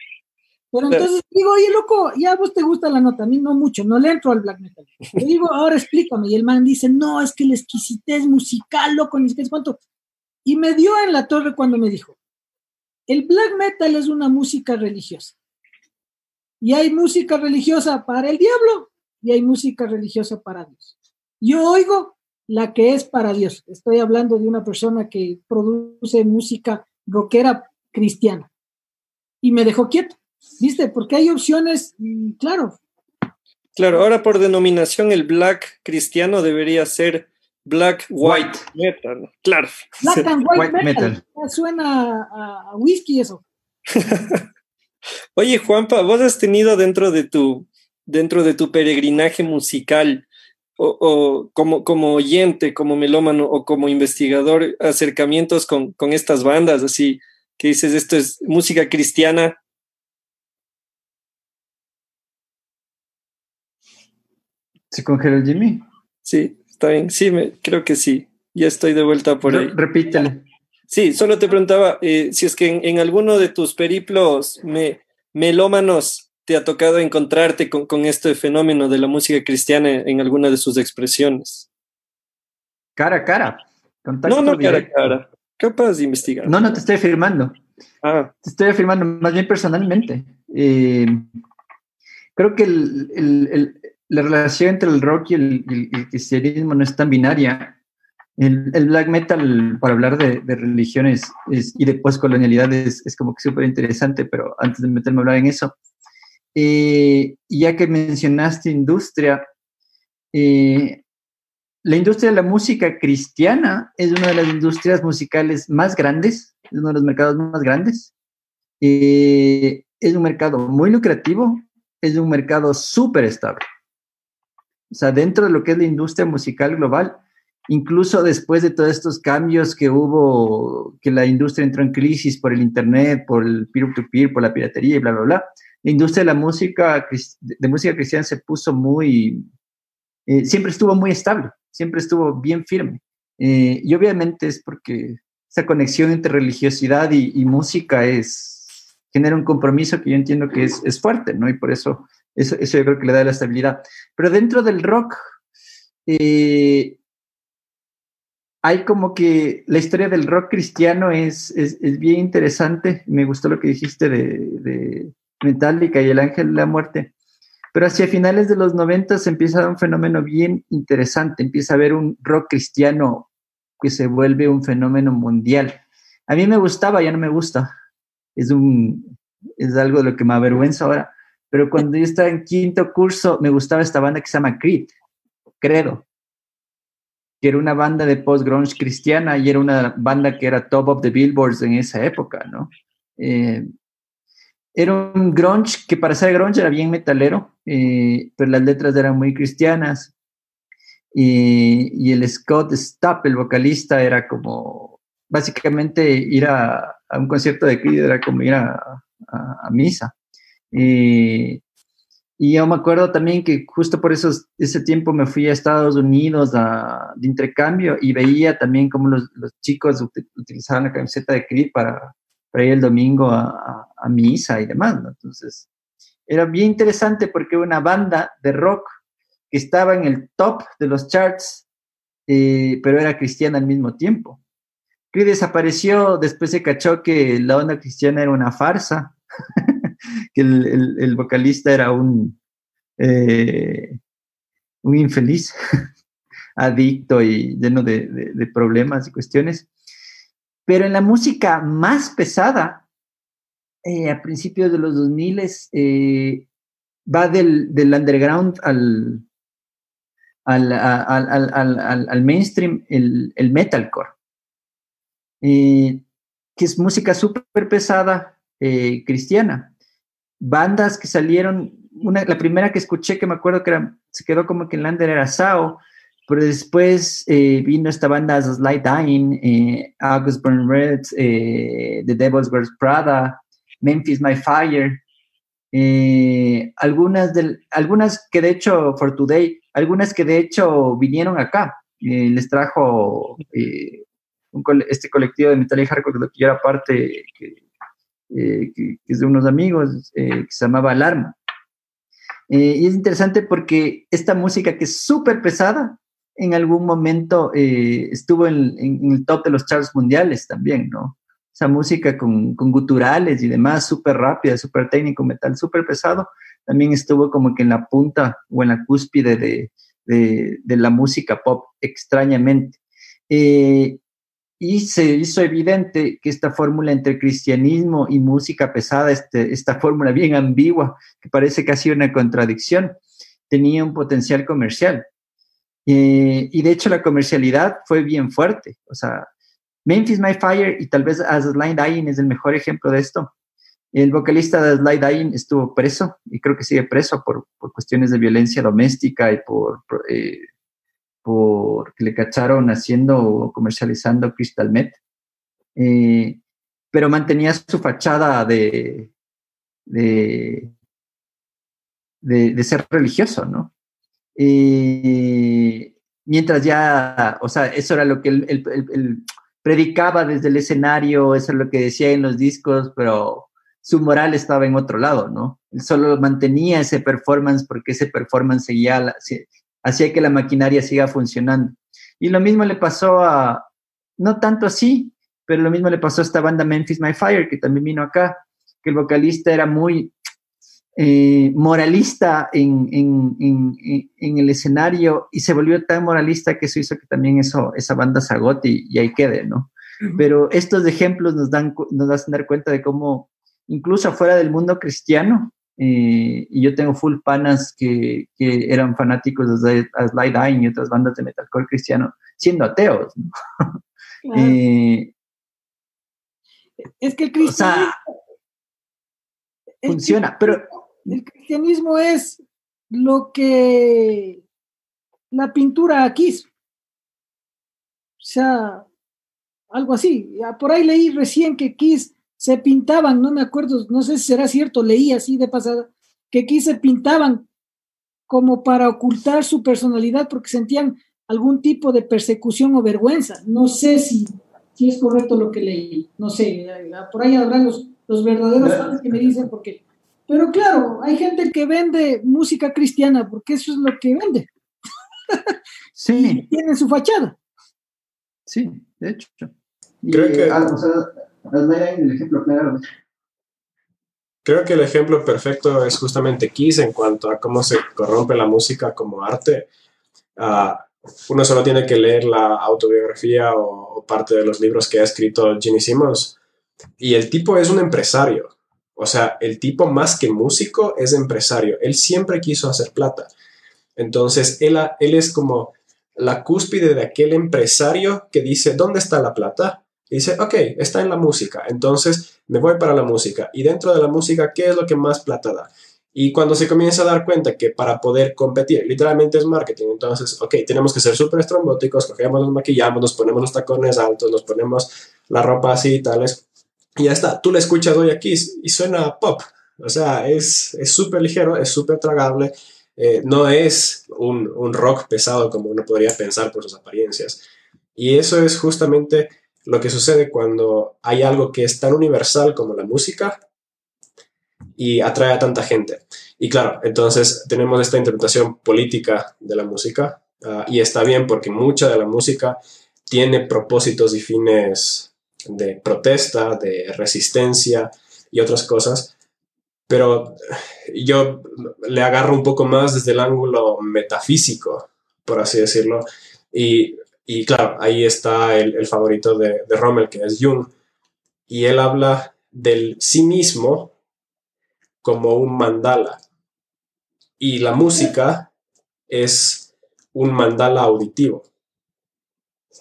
Pero entonces digo, oye, loco, ya a vos te gusta la nota, a mí no mucho, no le entro al black metal. Le digo, ahora explícame. Y el man dice, no, es que la exquisitez musical, loco, ni siquiera cuánto. Y me dio en la torre cuando me dijo, el black metal es una música religiosa. Y hay música religiosa para el diablo y hay música religiosa para Dios. Yo oigo la que es para Dios. Estoy hablando de una persona que produce música rockera cristiana. Y me dejó quieto. ¿Viste? Porque hay opciones, claro. Claro, ahora por denominación el black cristiano debería ser black white, metal. Claro. Black and white, metal. Suena a, whisky eso. Oye, Juanpa, vos has tenido dentro de tu, dentro de tu peregrinaje musical o, como, como oyente, como melómano o como investigador, acercamientos con, con estas bandas, así que dices, esto es música cristiana ¿Se congeló Jimmy? Sí, está bien. Sí, me, creo que sí. Ya estoy de vuelta por ahí. Repítale. Sí, solo te preguntaba eh, si es que en, alguno de tus periplos me, melómanos te ha tocado encontrarte con, con, este fenómeno de la música cristiana en alguna de sus expresiones. Cara a cara. no, no cara a cara. Capaz de investigar. No, no te estoy afirmando. Ah. Te estoy afirmando más bien personalmente. Eh, creo que el, la relación entre el rock y el, cristianismo no es tan binaria. El, black metal, para hablar de, religiones y de postcolonialidad, es, es como que súper interesante, pero antes de meterme a hablar en eso, eh, ya que mencionaste industria, eh, la industria de la música cristiana es una de las industrias musicales más grandes, es uno de los mercados más grandes. Eh, es un mercado muy lucrativo, es un mercado súper estable. O sea, dentro de lo que es la industria musical global, incluso después de todos estos cambios que hubo, que la industria entró en crisis por el Internet, por el peer-to-peer, por la piratería y bla, bla, bla, la industria de la música, de música cristiana se puso muy, eh, siempre estuvo muy estable, siempre estuvo bien firme. Eh, y obviamente es porque esa conexión entre religiosidad y, música es, genera un compromiso que yo entiendo que es, es fuerte, ¿no? Y por eso eso, yo creo que le da la estabilidad. Pero dentro del rock, eh, hay como que la historia del rock cristiano es, es, bien interesante. Me gustó lo que dijiste de, de, Metallica y el ángel de la muerte. Pero hacia finales de los 90 se empieza a un fenómeno bien interesante. Empieza a haber un rock cristiano que se vuelve un fenómeno mundial. A mí me gustaba, ya no me gusta. Es, un, es algo de lo que me avergüenza ahora pero cuando yo estaba en quinto curso, me gustaba esta banda que se llama Creed, Credo, que era una banda de post-grunge cristiana y era una banda que era top of the billboards en esa época, ¿no? Eh, era un grunge que para ser grunge era bien metalero, eh, pero las letras eran muy cristianas. Y, el Scott Stapp, el vocalista, era como, básicamente ir a, un concierto de Creed era como ir a, misa. Y, yo me acuerdo también que justo por esos, ese tiempo me fui a Estados Unidos de intercambio y veía también cómo los, chicos utilizaban la camiseta de Creed para, para ir el domingo a, misa y demás. Entonces, era bien interesante porque una banda de rock que estaba en el top de los charts, eh, pero era cristiana al mismo tiempo. Que desapareció, después se cachó que la onda cristiana era una farsa, que el, vocalista era un, eh, un infeliz, adicto y lleno de, problemas y cuestiones. Pero en la música más pesada, eh, a principios de los 2000, eh, va del, del underground al, al, al, al, mainstream el, el metalcore, eh, que es música súper pesada cristiana. Bandas que salieron, una, la primera que escuché que me acuerdo que era, se quedó como que en Lander era Sao, pero después eh, vino esta banda Slight Dying, August Burn Red, The Devil's Wears Prada, Memphis My Fire, algunas, del, algunas que de hecho For Today algunas que de hecho vinieron acá. Eh, les trajo eh, este colectivo de metal y hardcore que yo era parte, eh, que, es de unos amigos, que se llamaba Alarma. y es interesante porque esta música que es súper pesada, en algún momento estuvo en, el top de los charts mundiales también, ¿no? Esa música con, con guturales y demás, súper rápida, súper técnico, metal súper pesado, también estuvo como que en la punta o en la cúspide de, de, la música pop, extrañamente. Eh, y se hizo evidente que esta fórmula entre cristianismo y música pesada, este, esta fórmula bien ambigua, que parece casi una contradicción, tenía un potencial comercial. Eh, y de hecho la comercialidad fue bien fuerte. O sea, Memphis My Fire y tal vez As Line Dying es el mejor ejemplo de esto. El vocalista de Slide Dying estuvo preso y creo que sigue preso por, cuestiones de violencia doméstica y por, eh, que le cacharon haciendo o comercializando Crystal Met. Eh, pero mantenía su fachada de, de, ser religioso, ¿no? Eh, mientras ya, o sea, eso era lo que él, predicaba desde el escenario, eso es lo que decía en los discos, pero su moral estaba en otro lado, ¿no? Él solo mantenía ese performance porque ese performance seguía, hacía que la maquinaria siga funcionando. Y lo mismo le pasó a, no tanto así, pero lo mismo le pasó a esta banda Memphis My Fire, que también vino acá, que el vocalista era muy eh, moralista en, el escenario y se volvió tan moralista que eso hizo que también eso, esa banda se agote y, y ahí quede, ¿no? Pero estos ejemplos nos dan, nos hacen dar cuenta de cómo incluso fuera del mundo cristiano. Eh, y yo tengo full panas que, eran fanáticos de Slide Dying y otras bandas de metalcore cristiano, siendo ateos. Eh, es que el cristianismo. funciona, pero. El cristianismo es lo que la pintura aquí. O sea, algo así. Por ahí leí recién que Kiss se pintaban, no me acuerdo, no sé si será cierto, leí así de pasada, que aquí se pintaban como para ocultar su personalidad porque sentían algún tipo de persecución o vergüenza. No sé si, si es correcto lo que leí, no sé, por ahí habrán los, los verdaderos fans que me dicen porque... Pero claro, hay gente que vende música cristiana porque eso es lo que vende. Sí. tiene su fachada. Sí, de hecho. Creo que... Ah, Creo que el ejemplo perfecto es justamente Kiss en cuanto a cómo se corrompe la música como arte. Uh, uno solo tiene que leer la autobiografía o, parte de los libros que ha escrito Ginny Simmons. Y el tipo es un empresario. O sea, el tipo más que músico es empresario. Él siempre quiso hacer plata. Entonces, él es como la cúspide de aquel empresario que dice, ¿dónde está la plata? Y dice, ok, está en la música, entonces me voy para la música. Y dentro de la música, ¿qué es lo que más plata da? Y cuando se comienza a dar cuenta que para poder competir, literalmente es marketing, entonces, ok, tenemos que ser súper estrombóticos, cogemos, nos maquillamos, nos ponemos los tacones altos, nos ponemos la ropa así y tales, y ya está. Tú le escuchas hoy aquí y suena pop, o sea, es súper ligero, es súper tragable, eh, no es un, un rock pesado como uno podría pensar por sus apariencias. Y eso es justamente lo que sucede cuando hay algo que es tan universal como la música y atrae a tanta gente. Y claro, entonces tenemos esta interpretación política de la música ah, y está bien porque mucha de la música tiene propósitos y fines de protesta, de resistencia y otras cosas, pero yo le agarro un poco más desde el ángulo metafísico, por así decirlo, y, y claro, ahí está el, favorito de, de Rommel, que es Jung, y él habla del sí mismo como un mandala. Y la música es un mandala auditivo.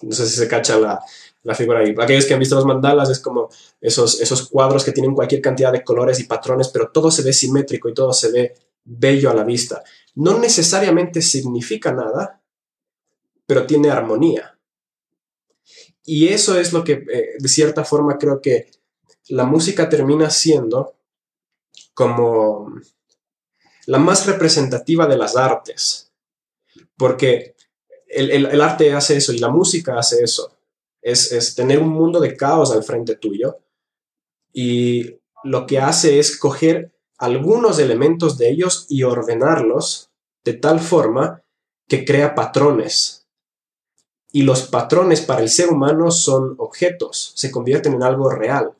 No sé si se cacha la, la figura ahí. Aquellos que han visto los mandalas es como esos, esos cuadros que tienen cualquier cantidad de colores y patrones, pero todo se ve simétrico y todo se ve bello a la vista. No necesariamente significa nada, pero tiene armonía. Y eso es lo que, eh, de cierta forma, creo que la música termina siendo como la más representativa de las artes, porque el, arte hace eso y la música hace eso, es, tener un mundo de caos al frente tuyo y lo que hace es coger algunos elementos de ellos y ordenarlos de tal forma que crea patrones. Y los patrones para el ser humano son objetos, se convierten en algo real.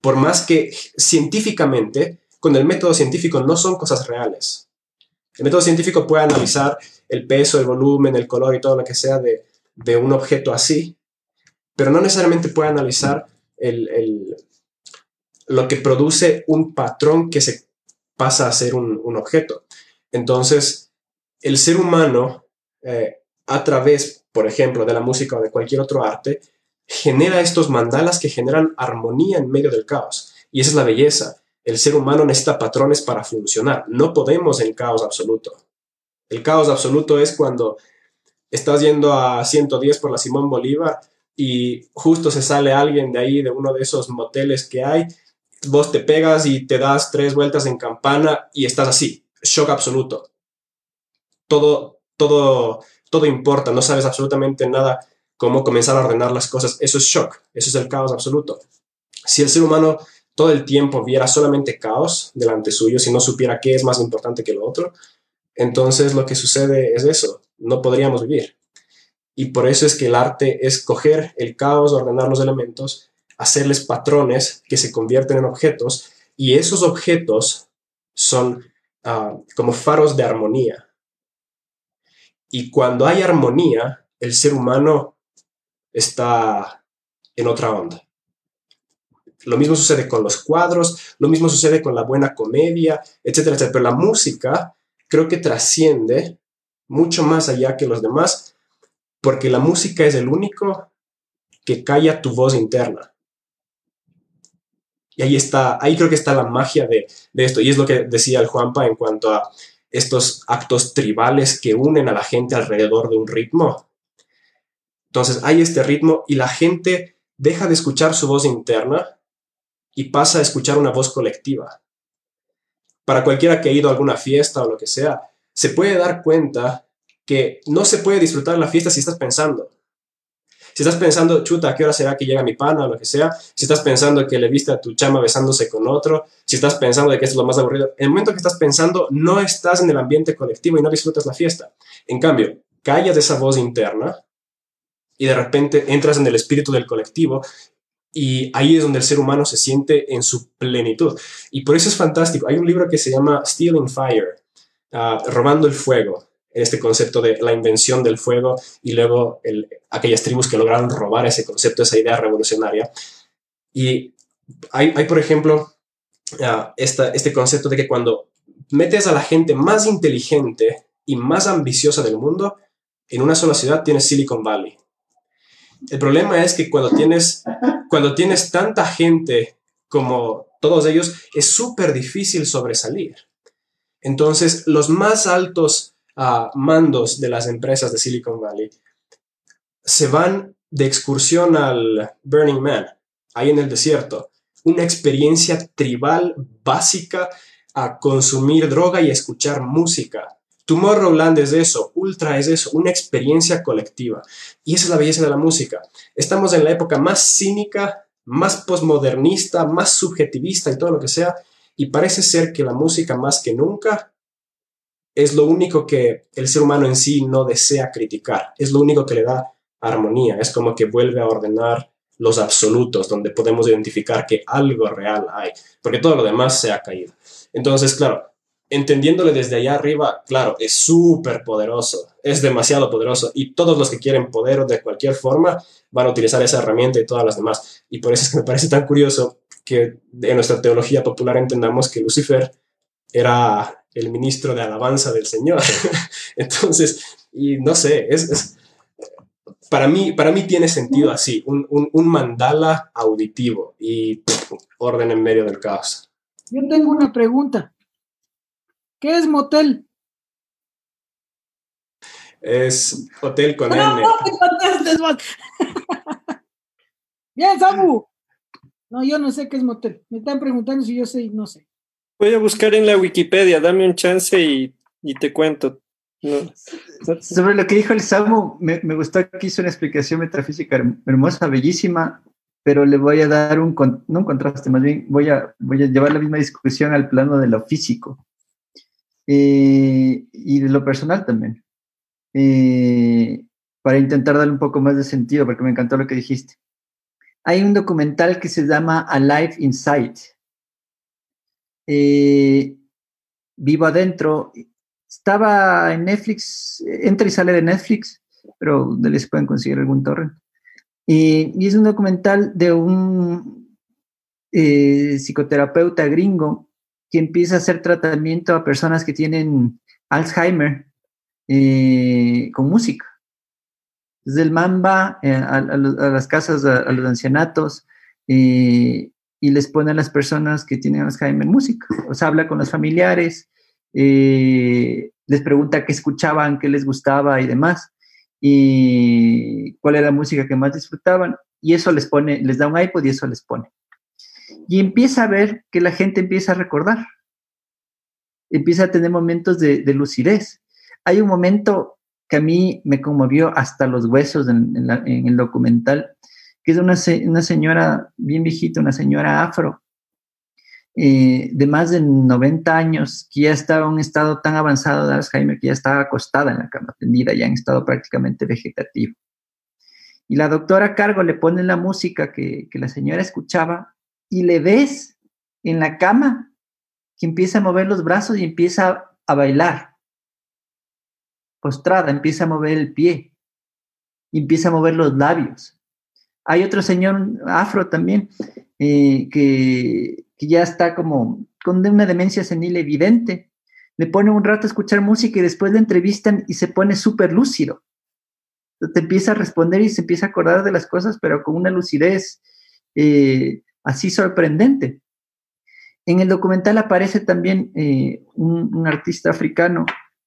Por más que científicamente con el método científico no son cosas reales. El método científico puede analizar el peso, el volumen, el color y todo lo que sea de, un objeto así, pero no necesariamente puede analizar lo que produce un patrón que se pasa a ser un, objeto. Entonces, el ser humano, eh, a través, por ejemplo, de la música o de cualquier otro arte, genera estos mandalas que generan armonía en medio del caos. Y esa es la belleza. El ser humano necesita patrones para funcionar. No podemos en caos absoluto. El caos absoluto es cuando estás yendo a 110 por la Simón Bolívar y justo se sale alguien de ahí, de uno de esos moteles que hay, vos te pegas y te das tres vueltas en campana y estás así, shock absoluto. Todo, todo, todo importa, no sabes absolutamente nada cómo comenzar a ordenar las cosas. Eso es shock, eso es el caos absoluto. Si el ser humano todo el tiempo viera solamente caos delante suyo, si no supiera qué es más importante que lo otro, entonces lo que sucede es eso, no podríamos vivir. Y por eso es que el arte es coger el caos, ordenar los elementos, hacerles patrones que se convierten en objetos, y esos objetos son ah, como faros de armonía. Y cuando hay armonía, el ser humano está en otra onda. Lo mismo sucede con los cuadros, lo mismo sucede con la buena comedia, etcétera, etcétera. Pero la música creo que trasciende mucho más allá que los demás, porque la música es el único que calla tu voz interna. Y ahí está, ahí creo que está la magia de, de esto. Y es lo que decía el Juanpa en cuanto a estos actos tribales que unen a la gente alrededor de un ritmo. Entonces hay este ritmo y la gente deja de escuchar su voz interna y pasa a escuchar una voz colectiva. Para cualquiera que ha ido a alguna fiesta o lo que sea, se puede dar cuenta que no se puede disfrutar la fiesta si estás pensando. Si estás pensando, chuta, ¿a qué hora será que llega mi pana o lo que sea? Si estás pensando que le viste a tu chama besándose con otro, si estás pensando de que esto es lo más aburrido, en el momento que estás pensando, no estás en el ambiente colectivo y no disfrutas la fiesta. En cambio, callas esa voz interna y de repente entras en el espíritu del colectivo y ahí es donde el ser humano se siente en su plenitud. Y por eso es fantástico. Hay un libro que se llama Stealing Fire, ah, Robando el Fuego, en este concepto de la invención del fuego y luego aquellas tribus que lograron robar ese concepto, esa idea revolucionaria. Y hay, hay por ejemplo, ah, este concepto de que cuando metes a la gente más inteligente y más ambiciosa del mundo, en una sola ciudad tienes Silicon Valley. El problema es que cuando tienes, cuando tienes tanta gente como todos ellos, es súper difícil sobresalir. Entonces, los más altos ah, mandos de las empresas de Silicon Valley se van de excursión al Burning Man, ahí en el desierto, una experiencia tribal básica a consumir droga y escuchar música. Tomorrowland es eso, Ultra es eso, una experiencia colectiva. Y esa es la belleza de la música. Estamos en la época más cínica, más posmodernista, más subjetivista y todo lo que sea, y parece ser que la música más que nunca es lo único que el ser humano en sí no desea criticar, es lo único que le da armonía, es como que vuelve a ordenar los absolutos, donde podemos identificar que algo real hay, porque todo lo demás se ha caído. Entonces, claro, entendiéndole desde allá arriba, claro, es súper poderoso, es demasiado poderoso y todos los que quieren poder de cualquier forma van a utilizar esa herramienta y todas las demás. Y por eso es que me parece tan curioso que en nuestra teología popular entendamos que Lucifer era el ministro de alabanza del Señor. Entonces, y no sé, es, para, mí, para mí tiene sentido así, un, un mandala auditivo y orden en medio del caos. Yo tengo una pregunta. ¿Qué es motel? Es hotel con N. Bien, Samu. No, yo no sé qué es motel. Me están preguntando si yo sé y no sé. Voy a buscar en la Wikipedia, dame un chance y, te cuento. Sobre lo que dijo el Samu, me, gustó que hizo una explicación metafísica hermosa, bellísima, pero le voy a dar un, no un contraste, más bien voy a, voy a llevar la misma discusión al plano de lo físico. Eh, y de lo personal también, eh, para intentar darle un poco más de sentido, porque me encantó lo que dijiste. Hay un documental que se llama Alive Inside. Eh, Vivo Adentro. Estaba en Netflix, entra y sale de Netflix, pero de les pueden conseguir algún torrent. y es un documental de un psicoterapeuta gringo que empieza a hacer tratamiento a personas que tienen Alzheimer eh, con música. Desde el eh, a, las casas, a, los ancianatos, eh, y les pone a las personas que tienen Alzheimer música. O sea, habla con los familiares, les pregunta qué escuchaban, qué les gustaba y demás, y cuál era la música que más disfrutaban. Y eso les pone, les da un iPod y eso les pone y empieza a ver que la gente empieza a recordar, empieza a tener momentos de, lucidez. Hay un momento que a mí me conmovió hasta los huesos en, el documental, que es una, señora bien viejita, una señora afro, eh, de más de 90 años, que ya estaba en un estado tan avanzado de Alzheimer que ya estaba acostada en la cama tendida, ya en estado prácticamente vegetativo. Y la doctora a cargo le pone la música que, la señora escuchaba y le ves en la cama que empieza a mover los brazos y empieza a bailar. Postrada, empieza a mover el pie empieza a mover los labios. Hay otro señor afro también eh, que, que, ya está como con una demencia senil evidente. Le pone un rato a escuchar música y después le entrevistan y se pone súper lúcido. Te empieza a responder y se empieza a acordar de las cosas, pero con una lucidez eh, así sorprendente. En el documental aparece también eh, un, artista africano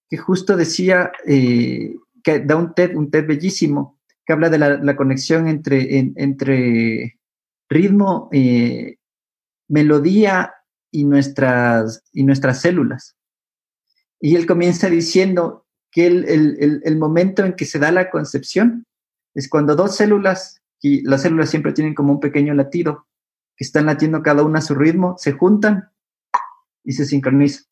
que justo decía que da un TED, un TED bellísimo, que habla de la, conexión entre, entre ritmo, eh, melodía y nuestras, y nuestras células. Y él comienza diciendo que el, el, momento en que se da la concepción es cuando dos células, y las células siempre tienen como un pequeño latido, que están latiendo cada una a su ritmo, se juntan y se sincronizan.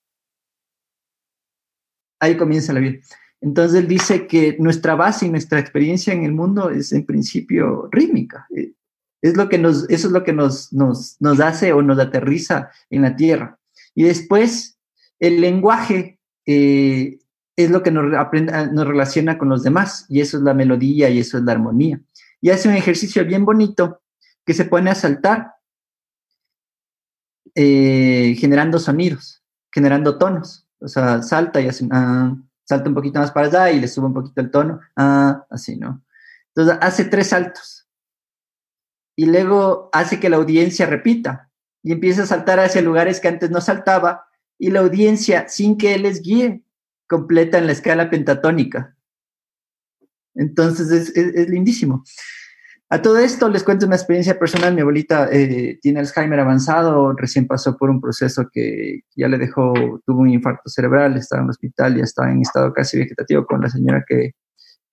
Ahí comienza la vida. Entonces él dice que nuestra base y nuestra experiencia en el mundo es en principio rítmica. Eh, es lo que nos, eso es lo que nos, nos, nos hace o nos aterriza en la tierra. Y después el lenguaje eh, es lo que nos, nos relaciona con los demás y eso es la melodía y eso es la armonía. Y hace un ejercicio bien bonito que se pone a saltar eh, generando sonidos, generando tonos. O sea, salta y hace, ah, salta un poquito más para allá y le sube un poquito el tono, ah, así, ¿no? Entonces hace tres saltos. Y luego hace que la audiencia repita y empieza a saltar hacia lugares que antes no saltaba y la audiencia, sin que él les guíe, completa en la escala pentatónica. Entonces es, lindísimo. A todo esto les cuento una experiencia personal. Mi abuelita eh, tiene Alzheimer avanzado, recién pasó por un proceso que ya le dejó, tuvo un infarto cerebral, estaba en el hospital, ya está en estado casi vegetativo con la señora que,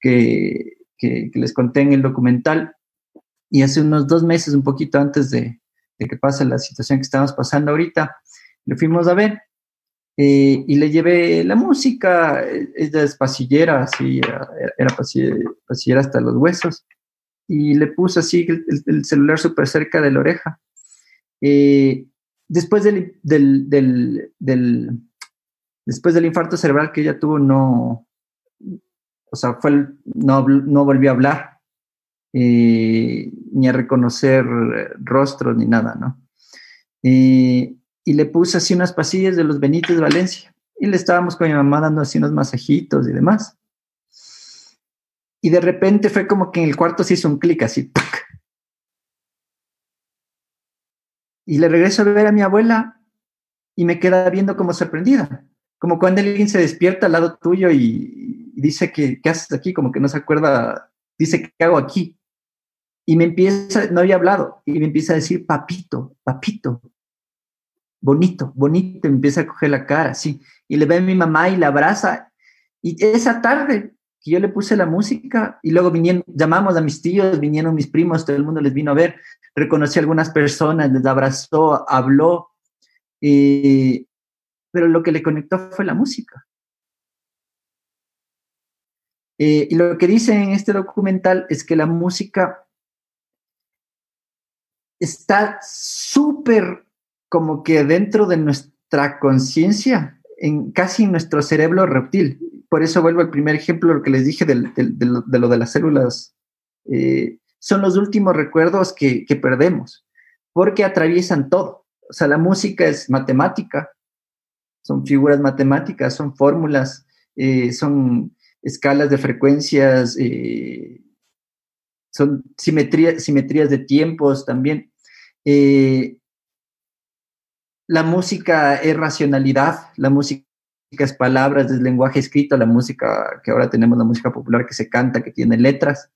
que, que, les conté en el documental. Y hace unos dos meses, un poquito antes de, de que pase la situación que estamos pasando ahorita, le fuimos a ver eh, y le llevé la música, ella es pasillera, así, era pasillera, hasta los huesos, y le puse así el, celular súper cerca de la oreja. Eh, después del, del, después del infarto cerebral que ella tuvo, no, o sea, fue no, no volvió a hablar, eh, ni a reconocer rostros, ni nada, ¿no? y le puse así unas pasillas de los Benítez Valencia. Y le estábamos con mi mamá dando así unos masajitos y demás. Y de repente fue como que en el cuarto se hizo un clic así. Y le regreso a ver a mi abuela y me queda viendo como sorprendida. Como cuando alguien se despierta al lado tuyo y, dice que, ¿qué haces aquí? Como que no se acuerda, dice, ¿qué hago aquí? Y me empieza, no había hablado, y me empieza a decir, papito, papito, bonito, bonito, empieza a coger la cara, sí, y le ve a mi mamá y la abraza. Y esa tarde yo le puse la música y luego vinieron, llamamos a mis tíos, vinieron mis primos, todo el mundo les vino a ver, reconocí a algunas personas, les abrazó, habló, pero lo que le conectó fue la música. Eh, y lo que dice en este documental es que la música está súper como que dentro de nuestra conciencia, en casi en nuestro cerebro reptil. Por eso vuelvo al primer ejemplo, lo que les dije de, lo, de las células. Eh, son los últimos recuerdos que, perdemos, porque atraviesan todo. O sea, la música es matemática, son figuras matemáticas, son fórmulas, eh, son escalas de frecuencias, eh, son simetrías de tiempos también la música es racionalidad, la música palabras, es lenguaje escrito, la música que ahora tenemos, la música popular que se canta, que tiene letras,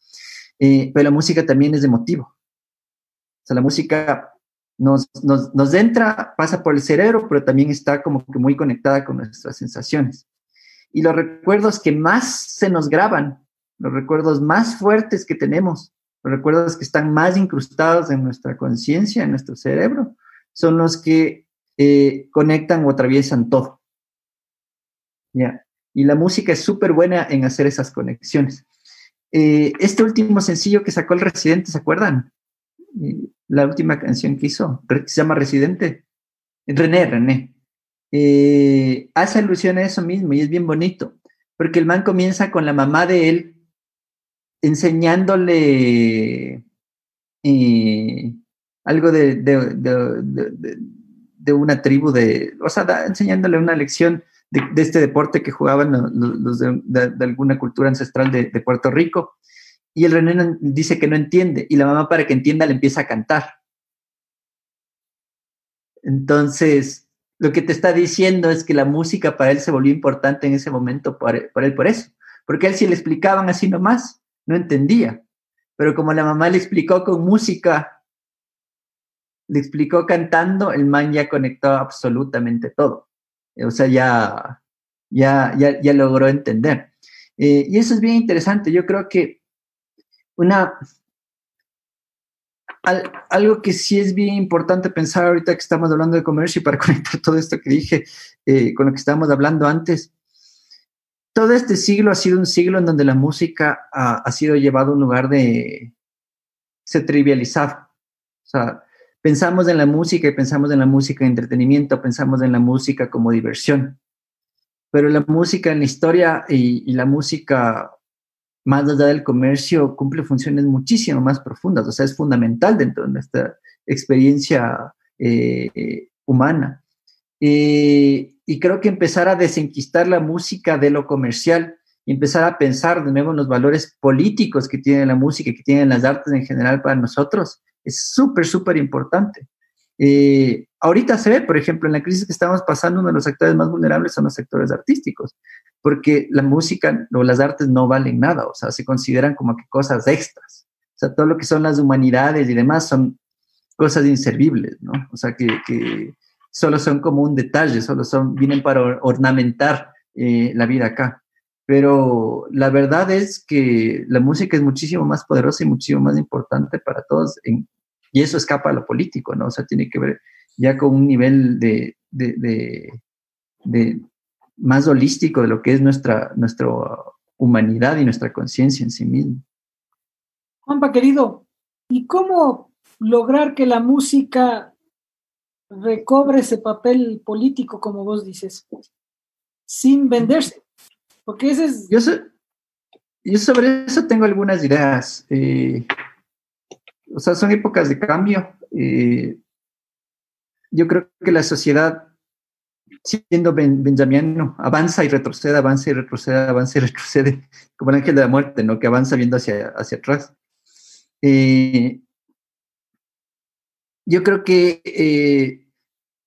eh, pero la música también es emotivo. O sea, la música nos, nos, entra, pasa por el cerebro, pero también está como que muy conectada con nuestras sensaciones. Y los recuerdos que más se nos graban, los recuerdos más fuertes que tenemos, los recuerdos que están más incrustados en nuestra conciencia, en nuestro cerebro, son los que eh, conectan o atraviesan todo. Y la música es súper buena en hacer esas conexiones. Eh, este último sencillo que sacó el Residente, ¿se acuerdan? Eh, la última canción que hizo, se llama Residente. René, René. hace alusión a eso mismo y es bien bonito, porque el man comienza con la mamá de él enseñándole algo de, de una tribu de, o sea, enseñándole una lección de, este deporte que jugaban los, de, alguna cultura ancestral de, Puerto Rico. Y el René dice que no entiende y la mamá para que entienda le empieza a cantar. Entonces, lo que te está diciendo es que la música para él se volvió importante en ese momento por, él por eso. Porque a él si le explicaban así nomás, no entendía. Pero como la mamá le explicó con música le explicó cantando, el man ya conectó absolutamente todo. O sea, ya, ya, ya, logró entender. Eh, y eso es bien interesante. Yo creo que una, algo que sí es bien importante pensar ahorita que estamos hablando de comercio y para conectar todo esto que dije eh, con lo que estábamos hablando antes, todo este siglo ha sido un siglo en donde la música ha, ha sido llevado a un lugar de... se trivializado. O sea, pensamos en la música y pensamos en la música de entretenimiento, pensamos en la música como diversión. Pero la música en la historia y, la música más allá del comercio cumple funciones muchísimo más profundas, o sea, es fundamental dentro de nuestra experiencia eh, humana. Y creo que empezar a desenquistar la música de lo comercial y empezar a pensar de nuevo en los valores políticos que tiene la música, que tienen las artes en general para nosotros, es súper, súper importante. Eh, ahorita se ve, por ejemplo, en la crisis que estamos pasando, uno de los sectores más vulnerables son los sectores artísticos, porque la música o las artes no valen nada, o sea, se consideran como que cosas extras. O sea, todo lo que son las humanidades y demás son cosas inservibles, ¿no? O sea, que, que solo son como un detalle, solo son, vienen para ornamentar eh, la vida acá. Pero la verdad es que la música es muchísimo más poderosa y muchísimo más importante para todos, y eso escapa a lo político, ¿no? O sea, tiene que ver ya con un nivel de, de, de, más holístico de lo que es nuestra, nuestra humanidad y nuestra conciencia en sí mismo. Juanpa, querido, ¿y cómo lograr que la música recobre ese papel político, como vos dices, sin venderse? Porque ese es... Yo, so, yo sobre eso tengo algunas ideas. Eh, o sea, son épocas de cambio. Eh, yo creo que la sociedad, siendo ben, benjamiano, avanza y retrocede, avanza y retrocede, avanza y retrocede, como el ángel de la muerte, ¿no? Que avanza viendo hacia, atrás. Eh, yo creo que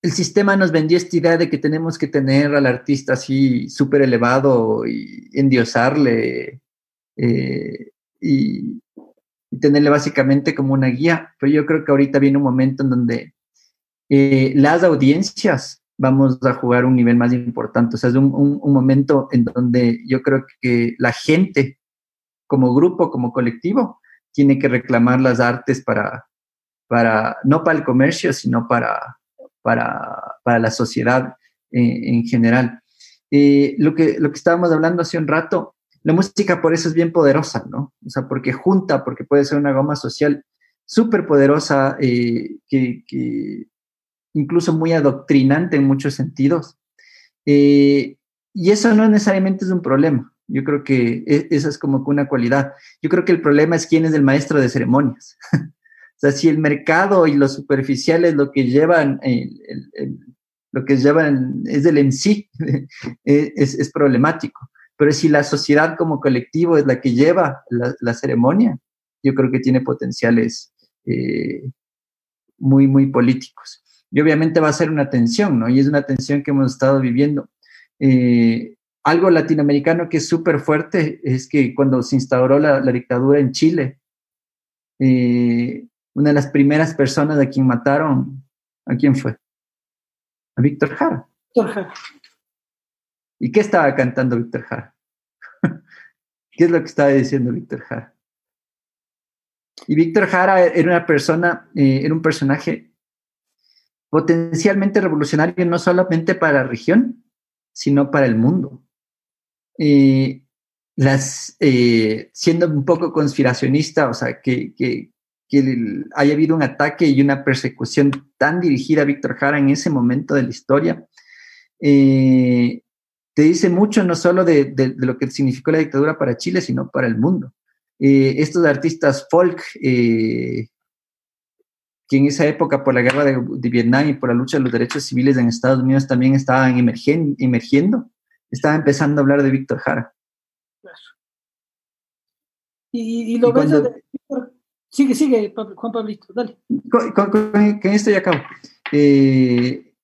el sistema nos vendió esta idea de que tenemos que tener al artista así súper elevado y endiosarle eh, y, tenerle básicamente como una guía. Pero yo creo que ahorita viene un momento en donde eh, las audiencias vamos a jugar un nivel más importante. O sea, es un, un, un momento en donde yo creo que la gente, como grupo, como colectivo, tiene que reclamar las artes para, para no para el comercio, sino para, para, para la sociedad eh, en general. Eh, lo, que, lo que estábamos hablando hace un rato, la música por eso es bien poderosa, ¿no? O sea, porque junta, porque puede ser una goma social súper poderosa, eh, que, que, incluso muy adoctrinante en muchos sentidos. Eh, y eso no necesariamente es un problema. Yo creo que e, esa es como una cualidad. Yo creo que el problema es quién es el maestro de ceremonias. sea, si el mercado y los superficiales lo que llevan, el, el, el, lo que llevan es del en sí, es, es, problemático. Pero si la sociedad como colectivo es la que lleva la, ceremonia, yo creo que tiene potenciales eh, muy, muy políticos. Y obviamente va a ser una tensión, ¿no? Y es una tensión que hemos estado viviendo. Eh, algo latinoamericano que es súper fuerte es que cuando se instauró la, la dictadura en Chile, eh, una de las primeras personas a quien mataron, ¿a quién fue? A Víctor Jara. Víctor Jara. ¿Y qué estaba cantando Víctor Jara? ¿Qué es lo que estaba diciendo Víctor Jara? Y Víctor Jara era una persona, eh, era un personaje potencialmente revolucionario no solamente para la región, sino para el mundo. Eh, las, eh, siendo un poco conspiracionista, o sea, que, que, que, haya habido un ataque y una persecución tan dirigida a Víctor Jara en ese momento de la historia, eh, te dice mucho no solo de, de, de, lo que significó la dictadura para Chile, sino para el mundo. Eh, estos artistas folk, eh, que en esa época por la guerra de, de, Vietnam y por la lucha de los derechos civiles en Estados Unidos también estaban emergen, emergiendo, estaba empezando a hablar de Víctor Jara. Claro. Y, y, lo y ves cuando, de Víctor. Sigue, sigue, Juan Pablito, dale. Con, con, con, con esto ya acabo. Eh,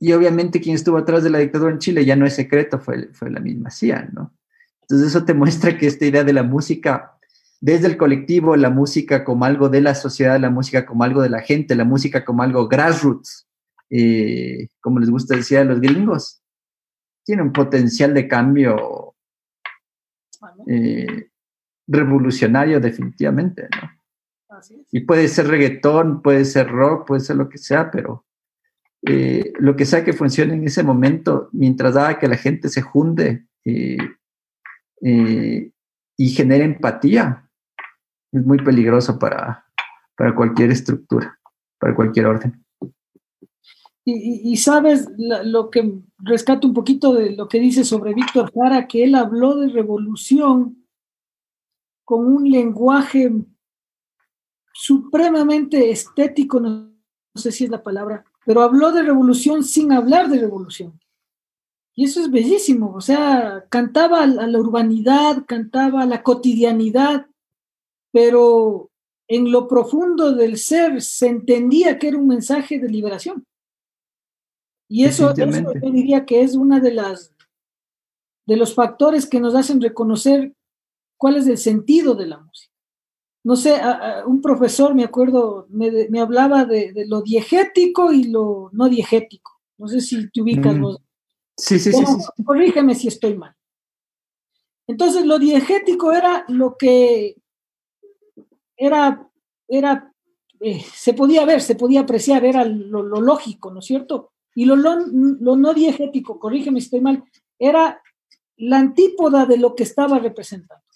y obviamente quien estuvo atrás de la dictadura en Chile ya no es secreto, fue, fue la misma CIA, ¿no? Entonces eso te muestra que esta idea de la música, desde el colectivo, la música como algo de la sociedad, la música como algo de la gente, la música como algo grassroots, eh, como les gusta decir a los gringos, tiene un potencial de cambio eh, revolucionario definitivamente, ¿no? Y puede ser reggaetón, puede ser rock, puede ser lo que sea, pero eh, lo que sea que funcione en ese momento, mientras haga que la gente se junte eh, eh, y genere empatía, es muy peligroso para, para cualquier estructura, para cualquier orden. Y, y, y sabes la, lo que rescato un poquito de lo que dice sobre Víctor Jara, que él habló de revolución con un lenguaje supremamente estético, no, no sé si es la palabra, pero habló de revolución sin hablar de revolución. Y eso es bellísimo, o sea, cantaba a la urbanidad, cantaba a la cotidianidad, pero en lo profundo del ser se entendía que era un mensaje de liberación. Y eso, eso yo diría que es una de las de los factores que nos hacen reconocer cuál es el sentido de la música. No sé, un profesor, me acuerdo, me, hablaba de, lo diegético y lo no diegético. No sé si te ubicas mm. vos. Sí, sí, sí, sí, Corrígeme si estoy mal. Entonces, lo diegético era lo que era, era eh, se podía ver, se podía apreciar, era lo, lógico, ¿no es cierto? Y lo, lo, lo, no diegético, corrígeme si estoy mal, era la antípoda de lo que estaba representando.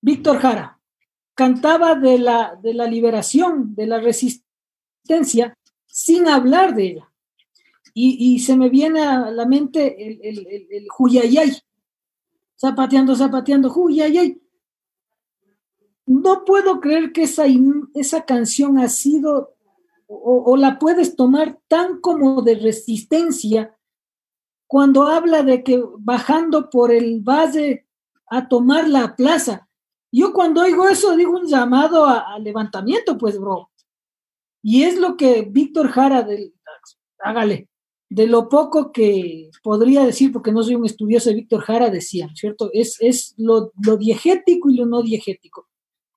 Víctor Jara cantaba de la, de la liberación, de la resistencia, sin hablar de ella. Y, se me viene a la mente el, el, el, Huyayay, zapateando, zapateando, Huyayay. No puedo creer que esa, esa canción ha sido, o, o la puedes tomar tan como de resistencia, cuando habla de que bajando por el valle a tomar la plaza. Yo cuando oigo eso digo un llamado a, levantamiento, pues, bro. Y es lo que Víctor Jara, del, hágale, de lo poco que podría decir, porque no soy un estudioso de Víctor Jara, decía, ¿cierto? Es, es lo, lo diegético y lo no diegético.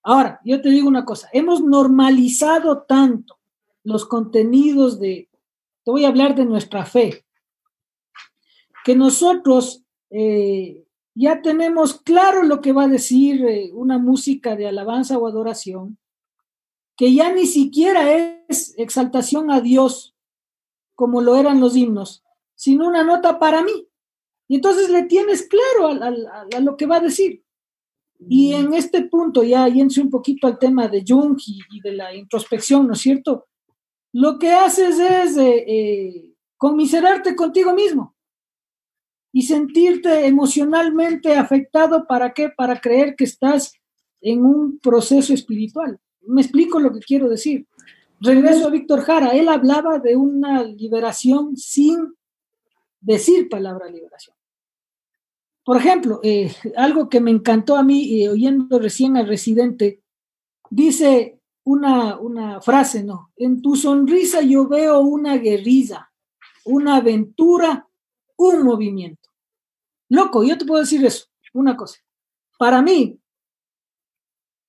Ahora, yo te digo una cosa, hemos normalizado tanto los contenidos de, te voy a hablar de nuestra fe, que nosotros eh, ya tenemos claro lo que va a decir eh, una música de alabanza o adoración, que ya ni siquiera es exaltación a Dios como lo eran los himnos, sino una nota para mí. Y entonces le tienes claro a, lo que va a decir. Y en este punto, ya yéndose un poquito al tema de Jung y, de la introspección, ¿no es cierto? Lo que haces es eh, conmiserarte contigo mismo y sentirte emocionalmente afectado, ¿para qué? Para creer que estás en un proceso espiritual. Me explico lo que quiero decir. Regreso a Víctor Jara, él hablaba de una liberación sin decir palabra liberación. Por ejemplo, eh, algo que me encantó a mí, eh, oyendo recién al residente, dice una, una frase, ¿no? En tu sonrisa yo veo una guerrilla, una aventura, un movimiento. Loco, yo te puedo decir eso, una cosa. Para mí,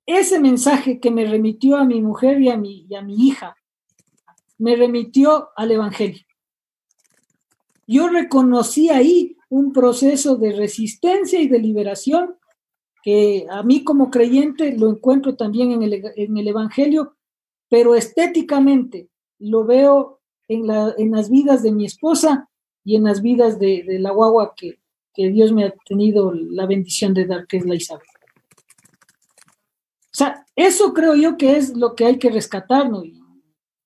ese mensaje que me remitió a mi mujer y a mi, y a mi hija, me remitió al Evangelio. Yo reconocí ahí un proceso de resistencia y de liberación que a mí como creyente lo encuentro también en el, en el Evangelio, pero estéticamente lo veo en, la, en, las vidas de mi esposa y en las vidas de, de la guagua que, que Dios me ha tenido la bendición de dar, que es la Isabel. O sea, eso creo yo que es lo que hay que rescatar, ¿no?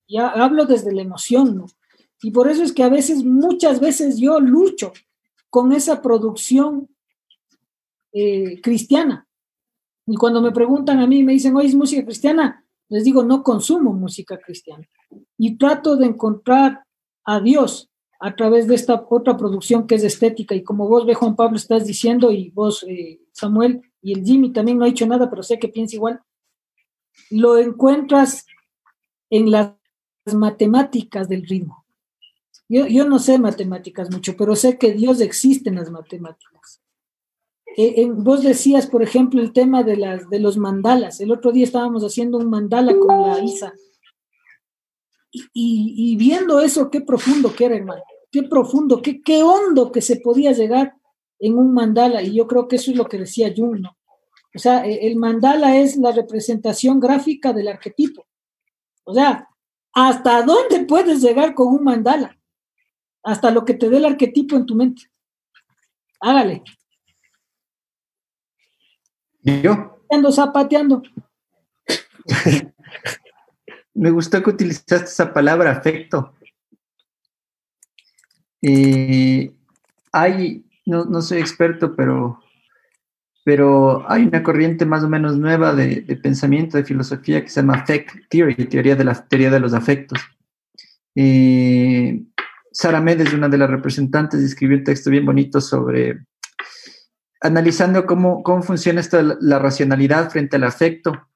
Ya hablo desde la emoción, ¿no? Y por eso es que a veces, muchas veces yo lucho con esa producción eh, cristiana. Y cuando me preguntan a mí, me dicen, oye, ¿es música cristiana? Les digo, no consumo música cristiana. Y trato de encontrar a Dios a través de esta otra producción que es estética. Y como vos ve, Juan Pablo, estás diciendo, y vos, eh, Samuel, y el Jimmy también no ha dicho nada, pero sé que piensa igual, lo encuentras en las matemáticas del ritmo. Yo, yo no sé matemáticas mucho, pero sé que Dios existe en las matemáticas. Eh, vos decías, por ejemplo, el tema de, las, de los mandalas. El otro día estábamos haciendo un mandala con la Isa y, viendo eso, qué profundo que era, hermano, qué profundo, qué, qué hondo que se podía llegar en un mandala, y yo creo que eso es lo que decía Jung, ¿no? O sea, e, el mandala es la representación gráfica del arquetipo. O sea, ¿hasta dónde puedes llegar con un mandala? Hasta lo que te dé el arquetipo en tu mente. Hágale. ¿Yo? Ando zapateando. me gustó que utilizaste esa palabra afecto. Eh, hay, no, soy experto, pero, pero hay una corriente más o menos nueva de, pensamiento, de filosofía que se llama Affect Theory, teoría de la teoría de los afectos. Eh, Sara Medes, una de las representantes, escribió un texto bien bonito sobre analizando cómo, cómo funciona esto, la racionalidad frente al afecto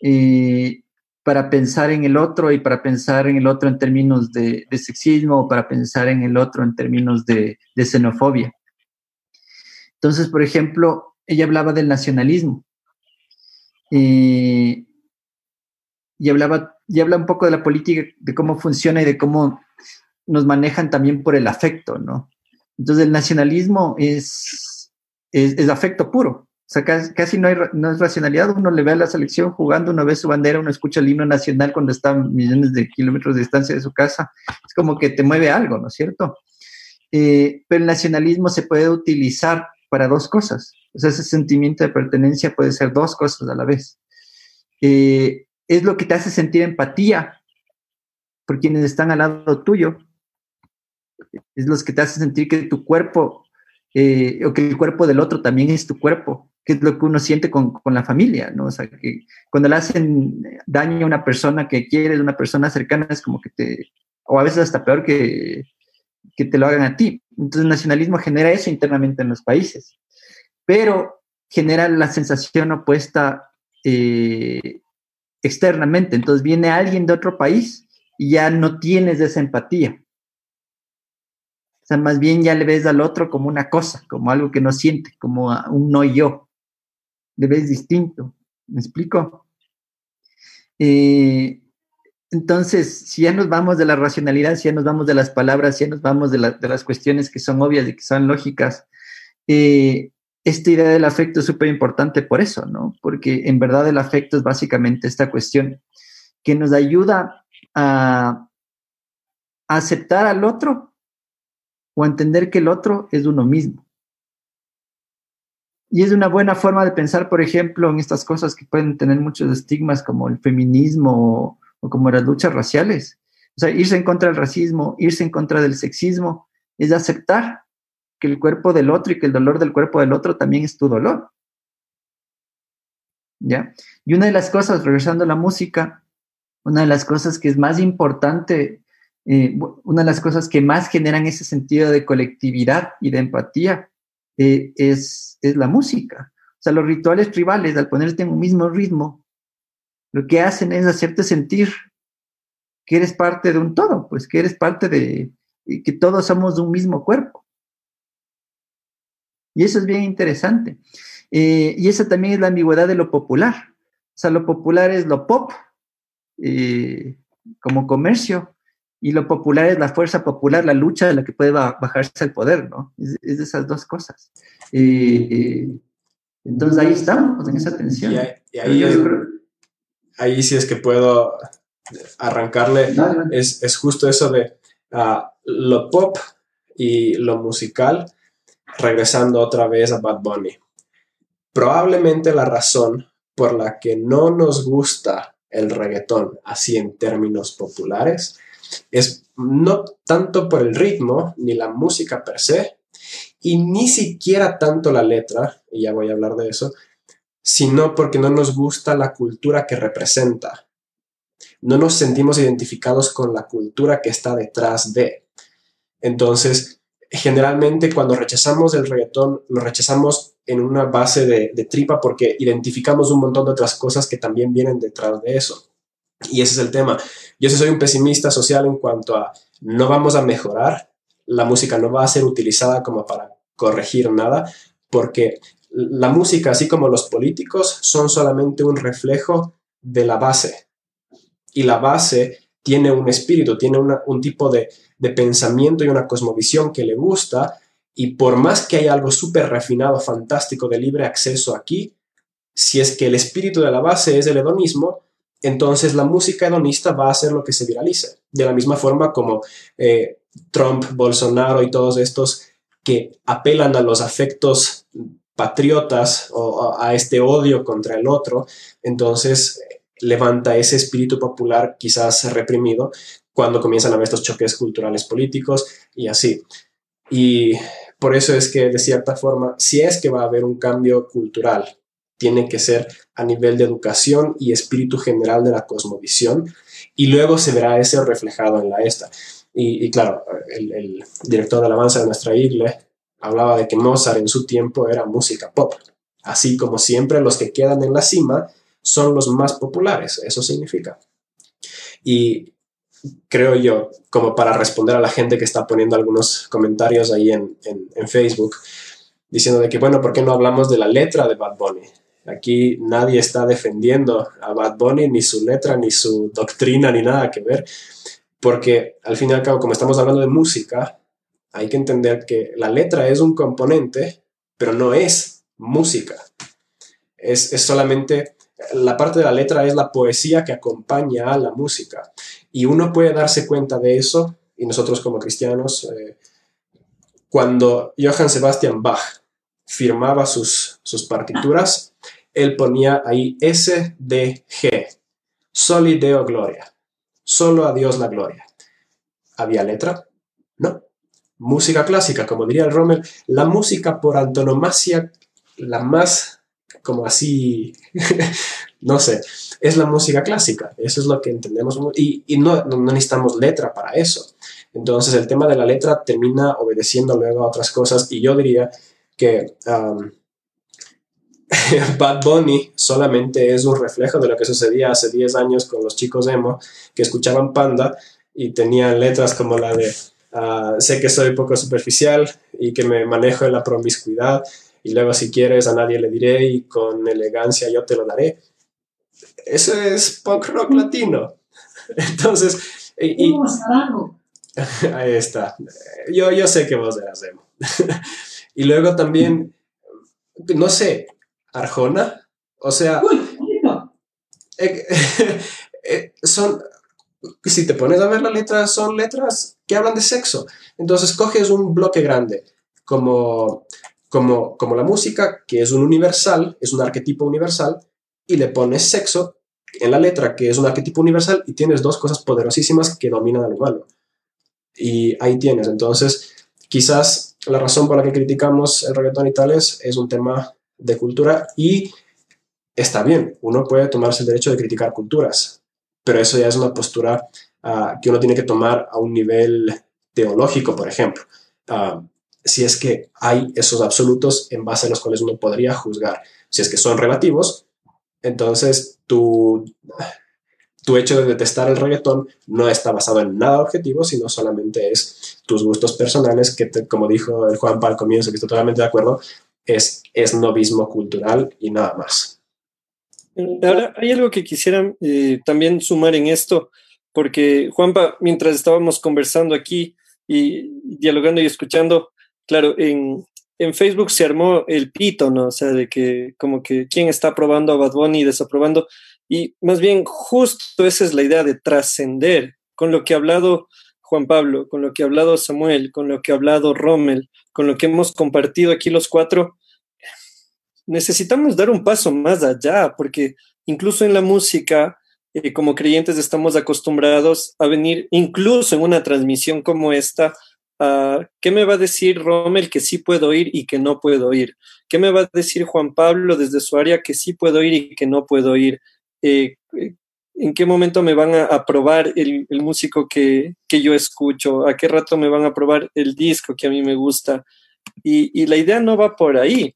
eh, para pensar en el otro y para pensar en el otro en términos de, sexismo o para pensar en el otro en términos de, xenofobia. Entonces, por ejemplo, ella hablaba del nacionalismo y hablaba y habla un poco de la política, de cómo funciona y de cómo nos manejan también por el afecto, ¿no? Entonces el nacionalismo es, es, afecto puro. O sea, casi, no, hay, no es racionalidad. Uno le ve a la selección jugando, uno ve su bandera, uno escucha el himno nacional cuando está a millones de kilómetros de distancia de su casa. Es como que te mueve algo, ¿no es cierto? Eh, pero el nacionalismo se puede utilizar para dos cosas. O sea, ese sentimiento de pertenencia puede ser dos cosas a la vez. Eh, es lo que te hace sentir empatía por quienes están al lado tuyo. Es lo que te hace sentir que tu cuerpo eh, o que el cuerpo del otro también es tu cuerpo, que es lo que uno siente con, con, la familia, ¿no? O sea, que cuando le hacen daño a una persona que quieres, una persona cercana, es como que te, o a veces hasta peor que, que te lo hagan a ti. Entonces el nacionalismo genera eso internamente en los países, pero genera la sensación opuesta eh, externamente. Entonces viene alguien de otro país y ya no tienes esa empatía. Sea, más bien ya le ves al otro como una cosa, como algo que no siente, como un no yo. Le ves distinto. ¿Me explico? Eh, entonces, si ya nos vamos de la racionalidad, si ya nos vamos de las palabras, si ya nos vamos de, las cuestiones que son obvias y que son lógicas, eh, esta idea del afecto es súper importante por eso, ¿no? Porque en verdad el afecto es básicamente esta cuestión que nos ayuda a, aceptar al otro o entender que el otro es uno mismo. Y es una buena forma de pensar, por ejemplo, en estas cosas que pueden tener muchos estigmas como el feminismo o como las luchas raciales. O sea, irse en contra del racismo, irse en contra del sexismo, es aceptar que el cuerpo del otro y que el dolor del cuerpo del otro también es tu dolor. ¿Ya? Y una de las cosas, regresando a la música, una de las cosas que es más importante, eh, una de las cosas que más generan ese sentido de colectividad y de empatía eh, es, es la música. O sea, los rituales tribales, al ponerte en un mismo ritmo, lo que hacen es hacerte sentir que eres parte de un todo, pues que eres parte de, que todos somos de un mismo cuerpo. Y eso es bien interesante. Eh, y esa también es la ambigüedad de lo popular. O sea, lo popular es lo pop, como comercio, y lo popular es la fuerza popular, la lucha de la que puede bajarse el poder, ¿no? Es, de esas dos cosas. Eh, entonces ahí estamos, en esa tensión. Y, ahí, sí es que puedo arrancarle, es, justo eso de ah, lo pop y lo musical regresando otra vez a Bad Bunny. Probablemente la razón por la que no nos gusta el reggaetón así en términos populares es no tanto por el ritmo ni la música per se y ni siquiera tanto la letra, y ya voy a hablar de eso, sino porque no nos gusta la cultura que representa. No nos sentimos identificados con la cultura que está detrás de. Entonces, generalmente cuando rechazamos el reggaetón, lo rechazamos en una base de, tripa porque identificamos un montón de otras cosas que también vienen detrás de eso. Y ese es el tema. Yo soy un pesimista social en cuanto a no vamos a mejorar, la música no va a ser utilizada como para corregir nada, porque la música, así como los políticos, son solamente un reflejo de la base. Y la base tiene un espíritu, tiene un tipo de, de pensamiento y una cosmovisión que le gusta, y por más que haya algo súper refinado, fantástico, de libre acceso aquí, si es que el espíritu de la base es el hedonismo, entonces la música hedonista va a ser lo que se viralice. De la misma forma como eh, Trump, Bolsonaro y todos estos que apelan a los afectos patriotas o a este odio contra el otro, entonces levanta ese espíritu popular quizás reprimido cuando comienzan a haber estos choques culturales políticos y así. Y por eso es que de cierta forma, si es que va a haber un cambio cultural, tiene que ser a nivel de educación y espíritu general de la cosmovisión y luego se verá eso reflejado en la esta. Y, claro, el, director de alabanza de nuestra iglesia hablaba de que Mozart en su tiempo era música pop. Así como siempre los que quedan en la cima son los más populares, eso significa. Y creo yo, como para responder a la gente que está poniendo algunos comentarios ahí en, en, Facebook, diciendo de que, bueno, ¿por qué no hablamos de la letra de Bad Bunny? Aquí nadie está defendiendo a Bad Bunny, ni su letra, ni su doctrina, ni nada que ver, porque al fin y al cabo, como estamos hablando de música, hay que entender que la letra es un componente, pero no es música. Es, es solamente, la parte de la letra es la poesía que acompaña a la música. Y uno puede darse cuenta de eso, y nosotros como cristianos, eh, cuando Johann Sebastian Bach firmaba sus, sus partituras, él ponía ahí S, D, G, Soli Deo Gloria, solo a Dios la gloria. ¿Había letra? No. Música clásica, como diría el Rommel, la música por antonomasia, la más como así, no sé, es la música clásica, eso es lo que entendemos y, no, necesitamos letra para eso. Entonces el tema de la letra termina obedeciendo luego a otras cosas y yo diría que um, Bad Bunny solamente es un reflejo de lo que sucedía hace 10 años con los chicos emo que escuchaban Panda y tenían letras como la de uh, sé que soy poco superficial y que me manejo en la promiscuidad y luego si quieres a nadie le diré y con elegancia yo te lo daré eso es punk rock latino. Entonces, y, ahí está. Yo, yo sé que vos eras emo. y luego también, no sé, Arjona, o sea, eh, eh, son, si te pones a ver las letras, son letras que hablan de sexo. Entonces coges un bloque grande, como, como, como la música, que es un universal, es un arquetipo universal, y le pones sexo en la letra, que es un arquetipo universal, y tienes dos cosas poderosísimas que dominan al humano. Y ahí tienes. Entonces, quizás la razón por la que criticamos el reggaetón y tales es un tema de cultura y está bien, uno puede tomarse el derecho de criticar culturas, pero eso ya es una postura ah, que uno tiene que tomar a un nivel teológico, por ejemplo. Ah, si es que hay esos absolutos en base a los cuales uno podría juzgar. Si es que son relativos, entonces, tu, tu hecho de detestar el reggaetón no está basado en nada objetivo, sino solamente es tus gustos personales, que como dijo el Juan al comienzo, que estoy totalmente de acuerdo, es, es novismo cultural y nada más. Ahora, hay algo que quisiera eh, también sumar en esto, porque Juanpa, mientras estábamos conversando aquí y dialogando y escuchando, claro, en, en Facebook se armó el pito, ¿no? O sea, de que como que quién está aprobando a Bad Bunny y desaprobando. Y más bien, justo esa es la idea de trascender con lo que ha hablado Juan Pablo, con lo que ha hablado Samuel, con lo que ha hablado Rommel, con lo que hemos compartido aquí los cuatro. Necesitamos dar un paso más allá, porque incluso en la música, eh, como creyentes estamos acostumbrados a venir, incluso en una transmisión como esta, Ah, ¿Qué me va a decir Rommel que sí puedo ir y que no puedo ir? ¿Qué me va a decir Juan Pablo desde su área que sí puedo ir y que no puedo ir? Eh, eh, ¿En qué momento me van a aprobar el, músico que, yo escucho? ¿A qué rato me van a aprobar el disco que a mí me gusta? Y, la idea no va por ahí.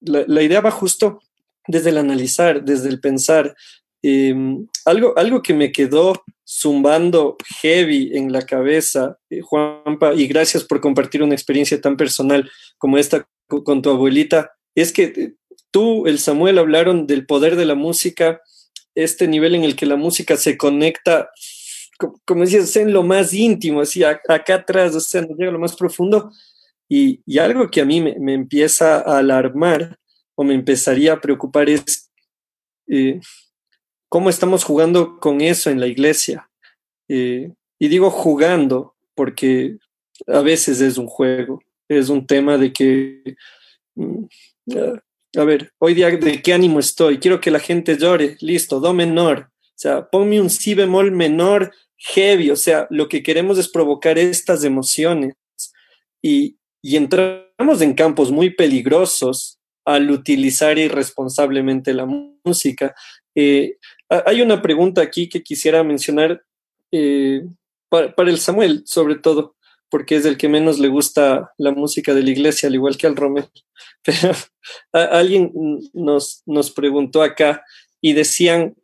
La, la, idea va justo desde el analizar, desde el pensar. Em, algo, algo que me quedó zumbando heavy en la cabeza, eh, Juanpa, y gracias por compartir una experiencia tan personal como esta con tu abuelita, es que eh, tú, el Samuel, hablaron del poder de la música, este nivel en el que la música se conecta, como decías, en lo más íntimo, así acá atrás, o sea, nos llega a lo más profundo, y, algo que a mí me, empieza a alarmar o me empezaría a preocupar es... Eh, cómo estamos jugando con eso en la iglesia. Eh, y digo jugando porque a veces es un juego, es un tema de que, mm, a ver, hoy día de qué ánimo estoy, quiero que la gente llore, listo, do menor, o sea, ponme un si bemol menor heavy, o sea, lo que queremos es provocar estas emociones. Y, y entramos en campos muy peligrosos al utilizar irresponsablemente la música. Eh, hay una pregunta aquí que quisiera mencionar eh, para, el Samuel, sobre todo, porque es el que menos le gusta la música de la iglesia, al igual que al Romero. Pero alguien nos, nos preguntó acá y decían,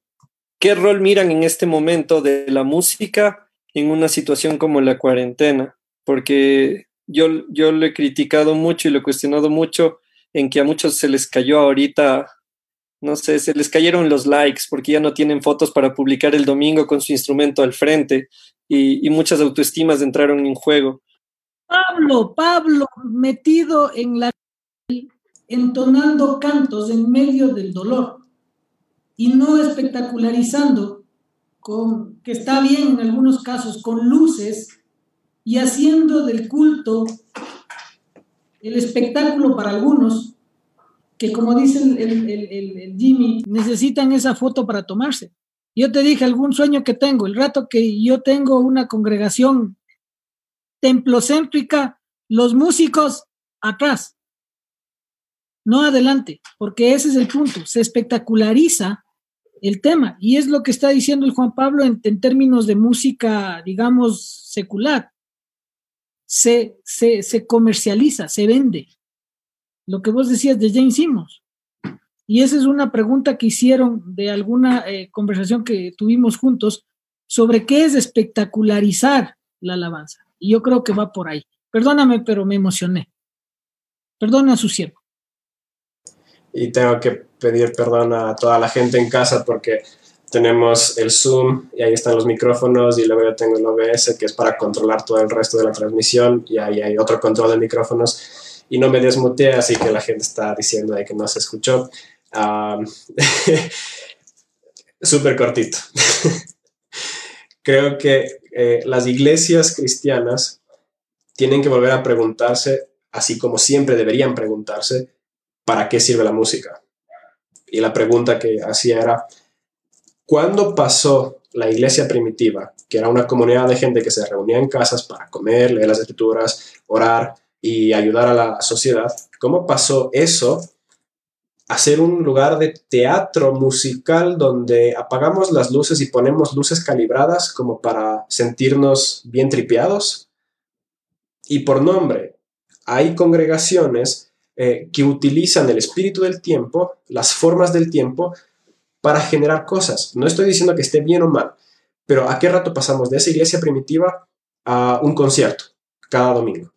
¿qué rol miran en este momento de la música en una situación como la cuarentena? Porque yo, yo lo he criticado mucho y lo he cuestionado mucho en que a muchos se les cayó ahorita, no sé, se les cayeron los likes porque ya no tienen fotos para publicar el domingo con su instrumento al frente y, y muchas autoestimas entraron en juego. Pablo, Pablo, metido en la entonando cantos en medio del dolor y no espectacularizando con que está bien en algunos casos con luces y haciendo del culto el espectáculo para algunos que como dice el, Jimmy necesitan esa foto para tomarse yo te dije algún sueño que tengo el rato que yo tengo una congregación templocéntrica los músicos atrás no adelante, porque ese es el punto, se espectaculariza el tema y es lo que está diciendo el Juan Pablo en, términos de música, digamos, secular. Se, se, comercializa, se vende. Lo que vos decías de Jane Simmons. Y esa es una pregunta que hicieron de alguna eh, conversación que tuvimos juntos sobre qué es espectacularizar la alabanza. Y yo creo que va por ahí. Perdóname, pero me emocioné. Perdona a su siervo y tengo que pedir perdón a toda la gente en casa porque tenemos el Zoom y ahí están los micrófonos y luego yo tengo el OBS que es para controlar todo el resto de la transmisión y ahí hay otro control de micrófonos y no me desmuteé así que la gente está diciendo de que no se escuchó. Súper cortito. Creo que eh, las iglesias cristianas tienen que volver a preguntarse, así como siempre deberían preguntarse, ¿para qué sirve la música? Y la pregunta que hacía era, ¿cuándo pasó la iglesia primitiva, que era una comunidad de gente que se reunía en casas para comer, leer las escrituras, orar y ayudar a la sociedad, cómo pasó eso a ser un lugar de teatro musical donde apagamos las luces y ponemos luces calibradas como para sentirnos bien tripeados? Y por nombre, hay congregaciones eh, que utilizan el espíritu del tiempo, las formas del tiempo, para generar cosas. No estoy diciendo que esté bien o mal, pero ¿a qué rato pasamos de esa iglesia primitiva a un concierto cada domingo?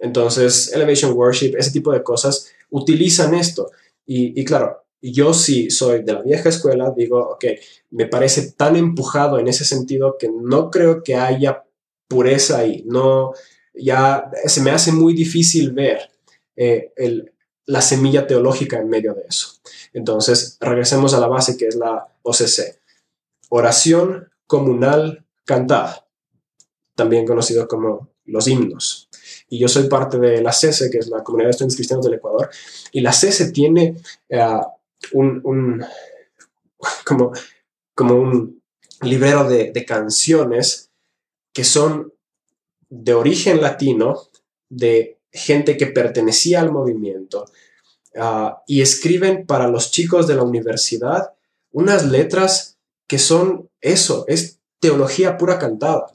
Entonces, Elevation Worship, ese tipo de cosas, utilizan esto. Y, claro, yo sí soy de la vieja escuela, digo, ok, me parece tan empujado en ese sentido que no creo que haya pureza ahí. No, ya se me hace muy difícil ver eh, la semilla teológica en medio de eso. Entonces, regresemos a la base que es la OCC. Oración comunal cantada, también conocido como los himnos. Y yo soy parte de la CESE, que es la Comunidad de Estudiantes Cristianos del Ecuador, y la CESE tiene eh, un, como, como un librero de canciones que son de origen latino, de gente que pertenecía al movimiento ah, y escriben para los chicos de la universidad unas letras que son eso, es teología pura cantada.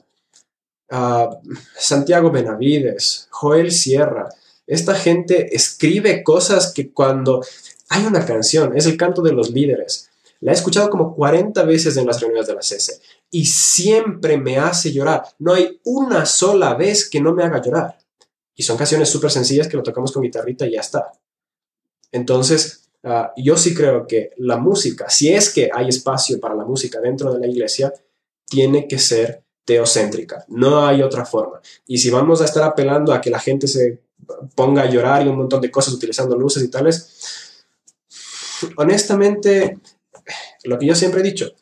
Ah, Santiago Benavides, Joel Sierra, esta gente escribe cosas que cuando hay una canción, es el canto de los líderes, la he escuchado como 40 veces en las reuniones de la CESE y siempre me hace llorar. No hay una sola vez que no me haga llorar. Y son canciones súper sencillas que lo tocamos con guitarrita y ya está. Entonces, ah, yo sí creo que la música, si es que hay espacio para la música dentro de la iglesia, tiene que ser teocéntrica. No hay otra forma. Y si vamos a estar apelando a que la gente se ponga a llorar y un montón de cosas utilizando luces y tales, honestamente, lo que yo siempre he dicho,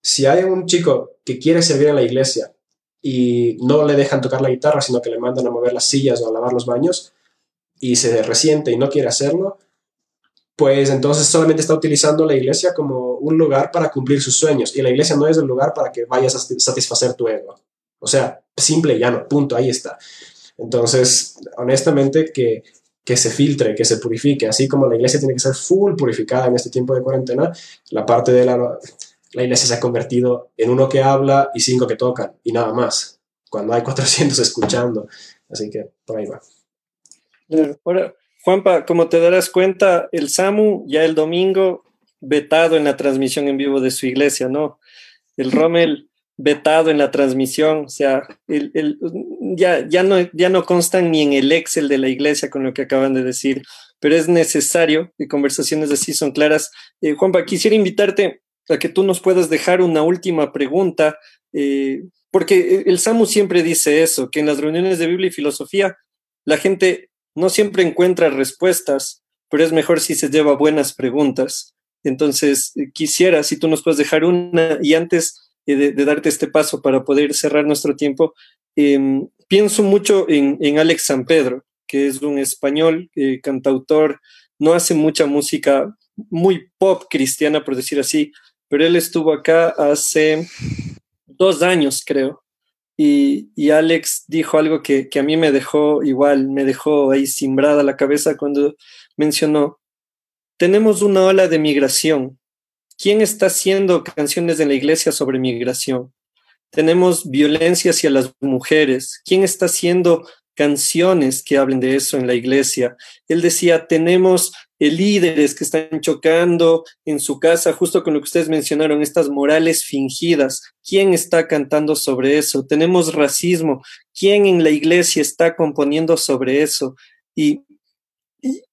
si hay un chico que quiere servir en la iglesia y no le dejan tocar la guitarra, sino que le mandan a mover las sillas o a lavar los baños y se resiente y no quiere hacerlo, pues entonces solamente está utilizando la iglesia como un lugar para cumplir sus sueños y la iglesia no es el lugar para que vayas a satisfacer tu ego. O sea, simple y llano, punto, ahí está. Entonces, honestamente, que, que se filtre, que se purifique, así como la iglesia tiene que ser full purificada en este tiempo de cuarentena, la parte de la la iglesia se ha convertido en uno que habla y cinco que tocan y nada más, cuando hay 400 escuchando. Así que por ahí va. Ahora, Juanpa, como te darás cuenta, el SAMU ya el domingo vetado en la transmisión en vivo de su iglesia, ¿no? El Rommel vetado en la transmisión, o sea, el, ya, ya, no, ya no constan ni en el Excel de la iglesia con lo que acaban de decir, pero es necesario que conversaciones así son claras. Eh, Juanpa, quisiera invitarte a que tú nos puedas dejar una última pregunta, eh, porque el SAMU siempre dice eso, que en las reuniones de Biblia y filosofía la gente no siempre encuentra respuestas, pero es mejor si se lleva buenas preguntas. Entonces, eh, quisiera, si tú nos puedes dejar una, y antes de, darte este paso para poder cerrar nuestro tiempo, em, pienso mucho en, en, Alex San Pedro, que es un español, eh, cantautor, no hace mucha música muy pop cristiana, por decir así, pero él estuvo acá hace dos años, creo. Y, Alex dijo algo que, que, a mí me dejó igual, me dejó ahí simbrada la cabeza cuando mencionó, tenemos una ola de migración ¿Quién está haciendo canciones en la iglesia sobre migración? Tenemos violencia hacia las mujeres. ¿Quién está haciendo canciones que hablen de eso en la iglesia? Él decía, tenemos líderes que están chocando en su casa, justo con lo que ustedes mencionaron, estas morales fingidas. ¿Quién está cantando sobre eso? Tenemos racismo. ¿Quién en la iglesia está componiendo sobre eso? Y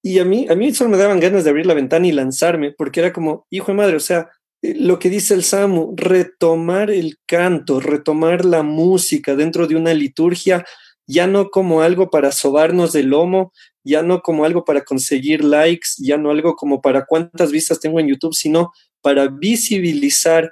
y, a mí, a mí solo me daban ganas de abrir la ventana y lanzarme, porque era como, hijo de madre, o sea, eh, lo que dice el Samu, retomar el canto, retomar la música dentro de una liturgia, ya no como algo para sobarnos del lomo, ya no como algo para conseguir likes, ya no algo como para cuántas vistas tengo en YouTube, sino para visibilizar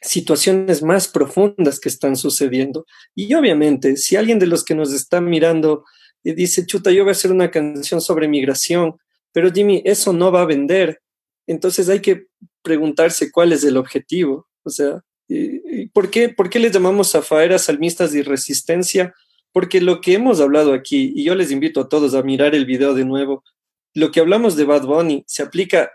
situaciones más profundas que están sucediendo. Y obviamente, si alguien de los que nos está mirando y dice, chuta, yo voy a hacer una canción sobre migración, pero Jimmy, eso no va a vender. Entonces hay que preguntarse cuál es el objetivo. O sea, ¿por qué, ¿por qué les llamamos a faeras salmistas de resistencia? Porque lo que hemos hablado aquí, y yo les invito a todos a mirar el video de nuevo, lo que hablamos de Bad Bunny se aplica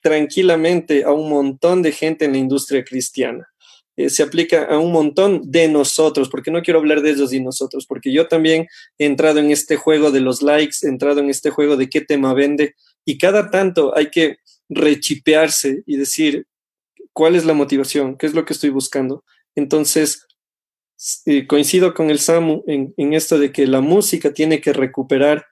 tranquilamente a un montón de gente en la industria cristiana. Eh, se aplica a un montón de nosotros, porque no quiero hablar de ellos y nosotros, porque yo también he entrado en este juego de los likes, he entrado en este juego de qué tema vende, y cada tanto hay que rechipearse y decir cuál es la motivación, qué es lo que estoy buscando. Entonces, eh, coincido con el Samu en, esto de que la música tiene que recuperar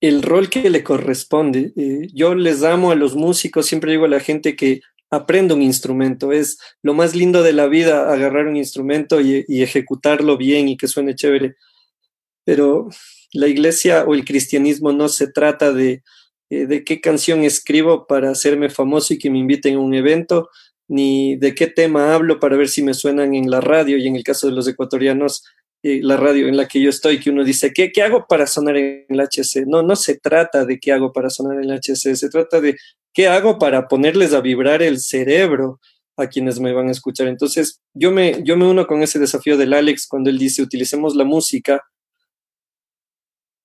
el rol que le corresponde. Eh, yo les amo a los músicos, siempre digo a la gente que aprenda un instrumento. Es lo más lindo de la vida, agarrar un instrumento y, ejecutarlo bien y que suene chévere. Pero la iglesia o el cristianismo no se trata de, eh, de qué canción escribo para hacerme famoso y que me inviten a un evento, ni de qué tema hablo para ver si me suenan en la radio y en el caso de los ecuatorianos la radio en la que yo estoy, que uno dice, ¿qué, ¿qué hago para sonar en el HC? No, no se trata de qué hago para sonar en el HC, se trata de qué hago para ponerles a vibrar el cerebro a quienes me van a escuchar. Entonces, yo me, yo me uno con ese desafío del Alex cuando él dice, utilicemos la música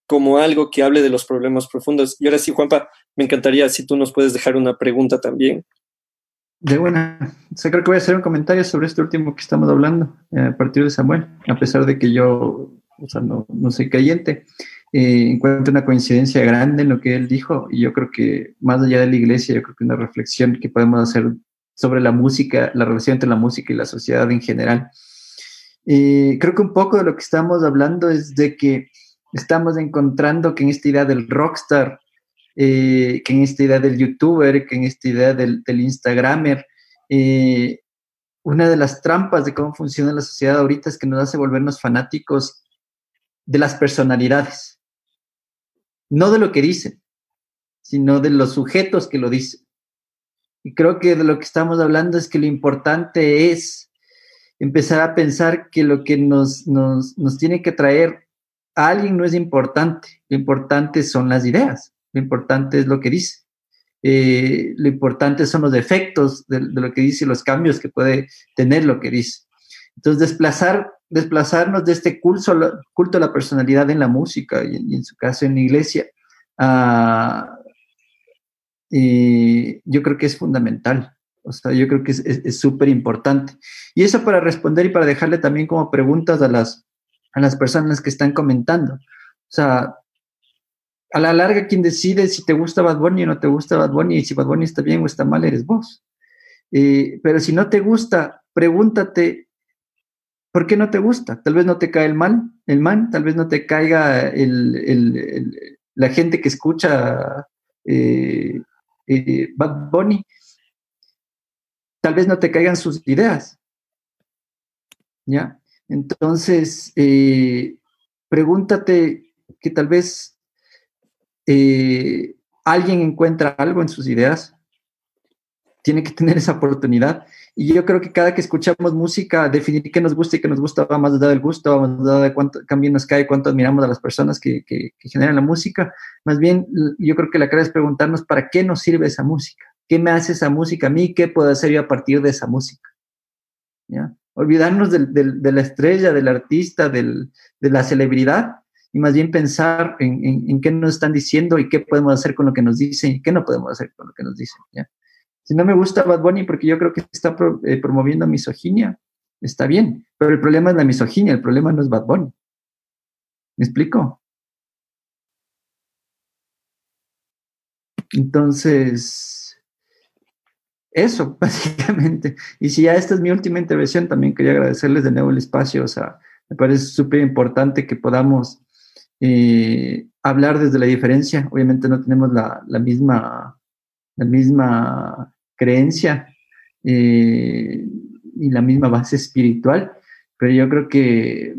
como algo que hable de los problemas profundos. Y ahora sí, Juanpa, me encantaría si tú nos puedes dejar una pregunta también. De buena. O sea, creo que voy a hacer un comentario sobre este último que estamos hablando eh, a partir de Samuel, a pesar de que yo, o sea, no, no soy creyente. Eh, encuentro una coincidencia grande en lo que él dijo y yo creo que más allá de la iglesia, yo creo que una reflexión que podemos hacer sobre la música, la relación entre la música y la sociedad en general. Eh, creo que un poco de lo que estamos hablando es de que estamos encontrando que en esta idea del rockstar eh, que en esta idea del youtuber, que en esta idea del, del instagramer, eh, una de las trampas de cómo funciona la sociedad ahorita es que nos hace volvernos fanáticos de las personalidades, no de lo que dicen, sino de los sujetos que lo dicen. Y creo que de lo que estamos hablando es que lo importante es empezar a pensar que lo que nos, nos, nos tiene que traer a alguien no es importante, lo importante son las ideas. Lo importante es lo que dice. Eh, lo importante son los efectos de, lo que dice y los cambios que puede tener lo que dice. Entonces, desplazar, desplazarnos de este culto, culto a la personalidad en la música y, en su caso en la iglesia, ah, yo creo que es fundamental. O sea, yo creo que es súper importante. Y eso para responder y para dejarle también como preguntas a las, a las personas que están comentando. O sea, a la larga quien decide si te gusta Bad Bunny o no te gusta Bad Bunny y si Bad Bunny está bien o está mal eres vos. Eh, pero si no te gusta, pregúntate ¿por qué no te gusta? Tal vez no te cae el mal, el man, tal vez no te caiga la gente que escucha eh, eh, Bad Bunny, tal vez no te caigan sus ideas. ¿Ya? Entonces, pregúntate que tal vez alguien encuentra algo en sus ideas, tiene que tener esa oportunidad y yo creo que cada que escuchamos música, definir qué nos gusta y qué nos gusta va más allá del gusto, va más allá de cuánto cambio nos cae, cuánto admiramos a las personas que, generan la música. Más bien, yo creo que la cara es preguntarnos para qué nos sirve esa música, qué me hace esa música a mí, qué puedo hacer yo a partir de esa música. Olvidarnos de la estrella, del artista, de la celebridad y más bien pensar en, en, qué nos están diciendo y qué podemos hacer con lo que nos dicen y qué no podemos hacer con lo que nos dicen. ¿ya? Si no me gusta Bad Bunny porque yo creo que está eh, promoviendo misoginia, está bien, pero el problema es la misoginia, el problema no es Bad Bunny. ¿Me explico? Entonces, eso, básicamente. Y si ya esta es mi última intervención, también quería agradecerles de nuevo el espacio. O sea, me parece súper importante que podamos eh, hablar desde la diferencia. Obviamente no tenemos la, la misma, la misma creencia eh, y la misma base espiritual, pero yo creo que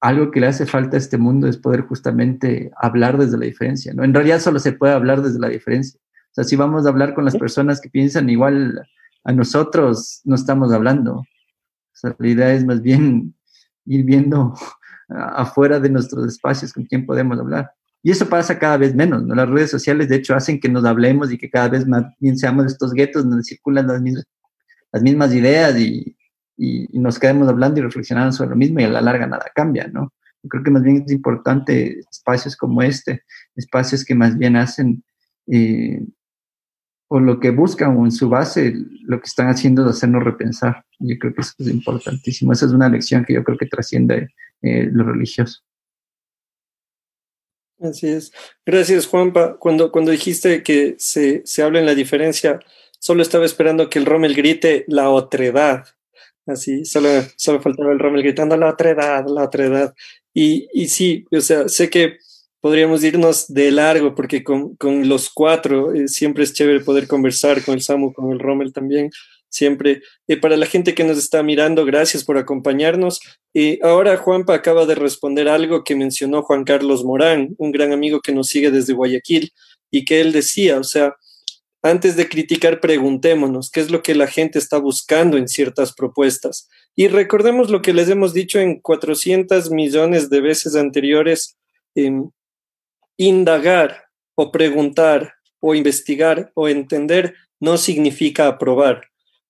algo que le hace falta a este mundo es poder justamente hablar desde la diferencia, ¿no? En realidad solo se puede hablar desde la diferencia. O sea, si vamos a hablar con las personas que piensan igual a nosotros, no estamos hablando. O sea, la idea es más bien ir viendo afuera de nuestros espacios con quién podemos hablar. Y eso pasa cada vez menos, ¿no? Las redes sociales, de hecho, hacen que nos hablemos y que cada vez más bien seamos estos guetos donde circulan las mismas, las mismas ideas y, y, nos quedemos hablando y reflexionando sobre lo mismo y a la larga nada cambia, ¿no? Yo creo que más bien es importante espacios como este, espacios que más bien hacen, eh, o lo que buscan o en su base, lo que están haciendo es hacernos repensar. Yo creo que eso es importantísimo. Esa es una lección que yo creo que trasciende eh, lo religioso. Así es. Gracias, Juanpa. Cuando, cuando dijiste que se, se habla en la diferencia, solo estaba esperando que el Rommel grite la otredad. Así, solo, solo faltaba el Rommel gritando la otredad, la otredad. Y, y sí, o sea, sé que podríamos irnos de largo porque con, con los cuatro eh, siempre es chévere poder conversar con el Samu, con el Rommel también siempre. Eh, para la gente que nos está mirando, gracias por acompañarnos. Y ahora Juanpa acaba de responder algo que mencionó Juan Carlos Morán, un gran amigo que nos sigue desde Guayaquil, y que él decía, o sea, antes de criticar, preguntémonos qué es lo que la gente está buscando en ciertas propuestas. Y recordemos lo que les hemos dicho en 400 millones de veces anteriores, indagar o preguntar o investigar o entender no significa aprobar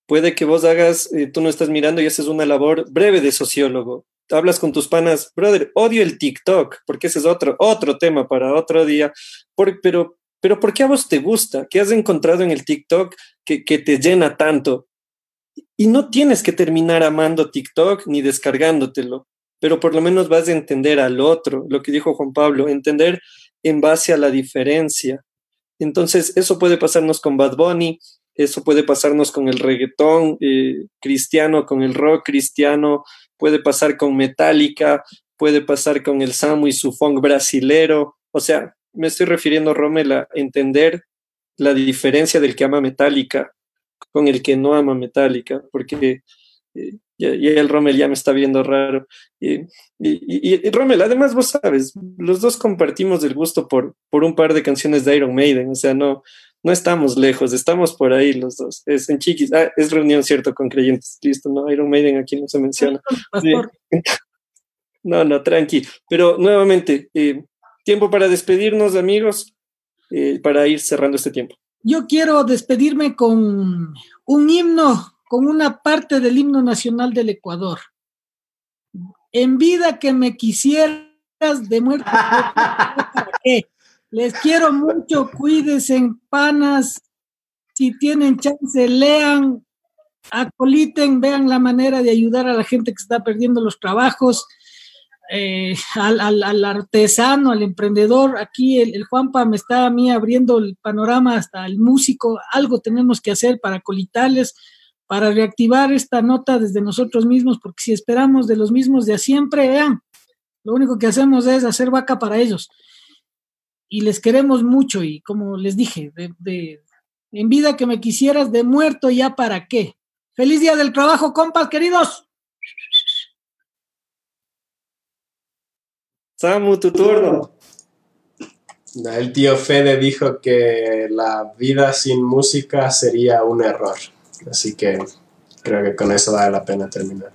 puede que vos hagas, eh, tú no estás mirando y haces una labor breve de sociólogo. Hablas con tus panas, brother, odio el TikTok, porque ese es otro, otro tema para otro día. pero, pero ¿por qué a vos te gusta? ¿Qué has encontrado en el TikTok que, que te llena tanto? Y no tienes que terminar amando TikTok ni descargándotelo, pero por lo menos vas a entender al otro, lo que dijo Juan Pablo, entender en base a la diferencia. Entonces, eso puede pasarnos con Bad Bunny, eso puede pasarnos con el reggaetón eh, cristiano, con el rock cristiano, puede pasar con Metallica, puede pasar con el Samu y su funk brasilero. O sea, me estoy refiriendo, Rommel, a entender la diferencia del que ama Metallica con el que no ama Metallica, porque eh, ya, el Rommel ya me está viendo raro. Y, y, Rommel, además vos sabes, los dos compartimos el gusto por, por un par de canciones de Iron Maiden, o sea, no, no estamos lejos, estamos por ahí los dos. Es en Chiquis, ah, es reunión, cierto, con creyentes. Listo, no, Iron Maiden aquí no se menciona. No, no, tranqui. Pero nuevamente, eh, tiempo para despedirnos, amigos, eh, para ir cerrando este tiempo. Yo quiero despedirme con un himno, con una parte del himno nacional del Ecuador. En vida que me quisieras, de muerte, ¿para qué? Les quiero mucho, cuídense, panas. Si tienen chance, lean, acoliten, vean la manera de ayudar a la gente que está perdiendo los trabajos. eh, al, artesano, al emprendedor. Aquí el, el, Juanpa me está a mí abriendo el panorama hasta el músico. Algo tenemos que hacer para colitarles, para reactivar esta nota desde nosotros mismos, porque si esperamos de los mismos de siempre, vean, lo único que hacemos es hacer vaca para ellos. Y les queremos mucho y como les dije, de, de, en vida que me quisieras, de muerto ya para qué. Feliz día del trabajo, compas queridos. Samu, tu turno. El tío Fede dijo que la vida sin música sería un error. Así que creo que con eso vale la pena terminar.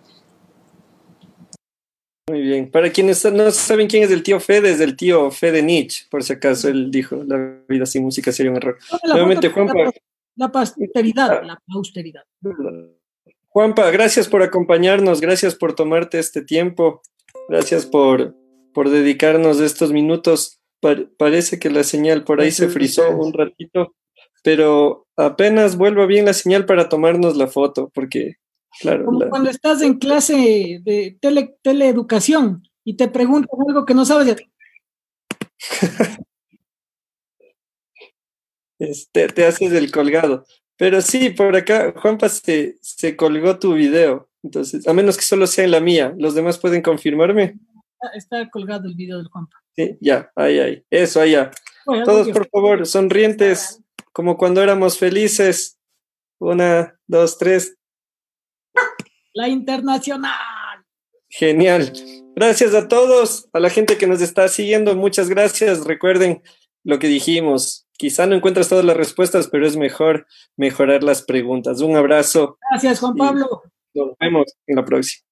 Muy bien. Para quienes no saben quién es el tío Fede, es el tío Fede Nietzsche, por si acaso él dijo la vida sin música sería un error. La Nuevamente, Juanpa. La posteridad, la austeridad. Juanpa, gracias por acompañarnos, gracias por tomarte este tiempo, gracias por, por dedicarnos estos minutos. Pa parece que la señal por ahí se frizó un ratito, pero apenas vuelva bien la señal para tomarnos la foto, porque, claro. Como cuando estás en clase de tele, teleeducación y te preguntan algo que no sabes. este, te haces el colgado. Pero sí, por acá, Juanpa, se, se colgó tu video. Entonces, a menos que solo sea en la mía, ¿los demás pueden confirmarme? Está colgado el video del Juanpa. Sí, ya, ahí, ahí. Eso, allá. Bueno, Todos, por favor, sonrientes, como cuando éramos felices. Una, dos, tres. La internacional. Genial. Gracias a todos, a la gente que nos está siguiendo, muchas gracias. Recuerden lo que dijimos. Quizá no encuentras todas las respuestas, pero es mejor mejorar las preguntas. Un abrazo. Gracias, Juan Pablo. Nos vemos en la próxima.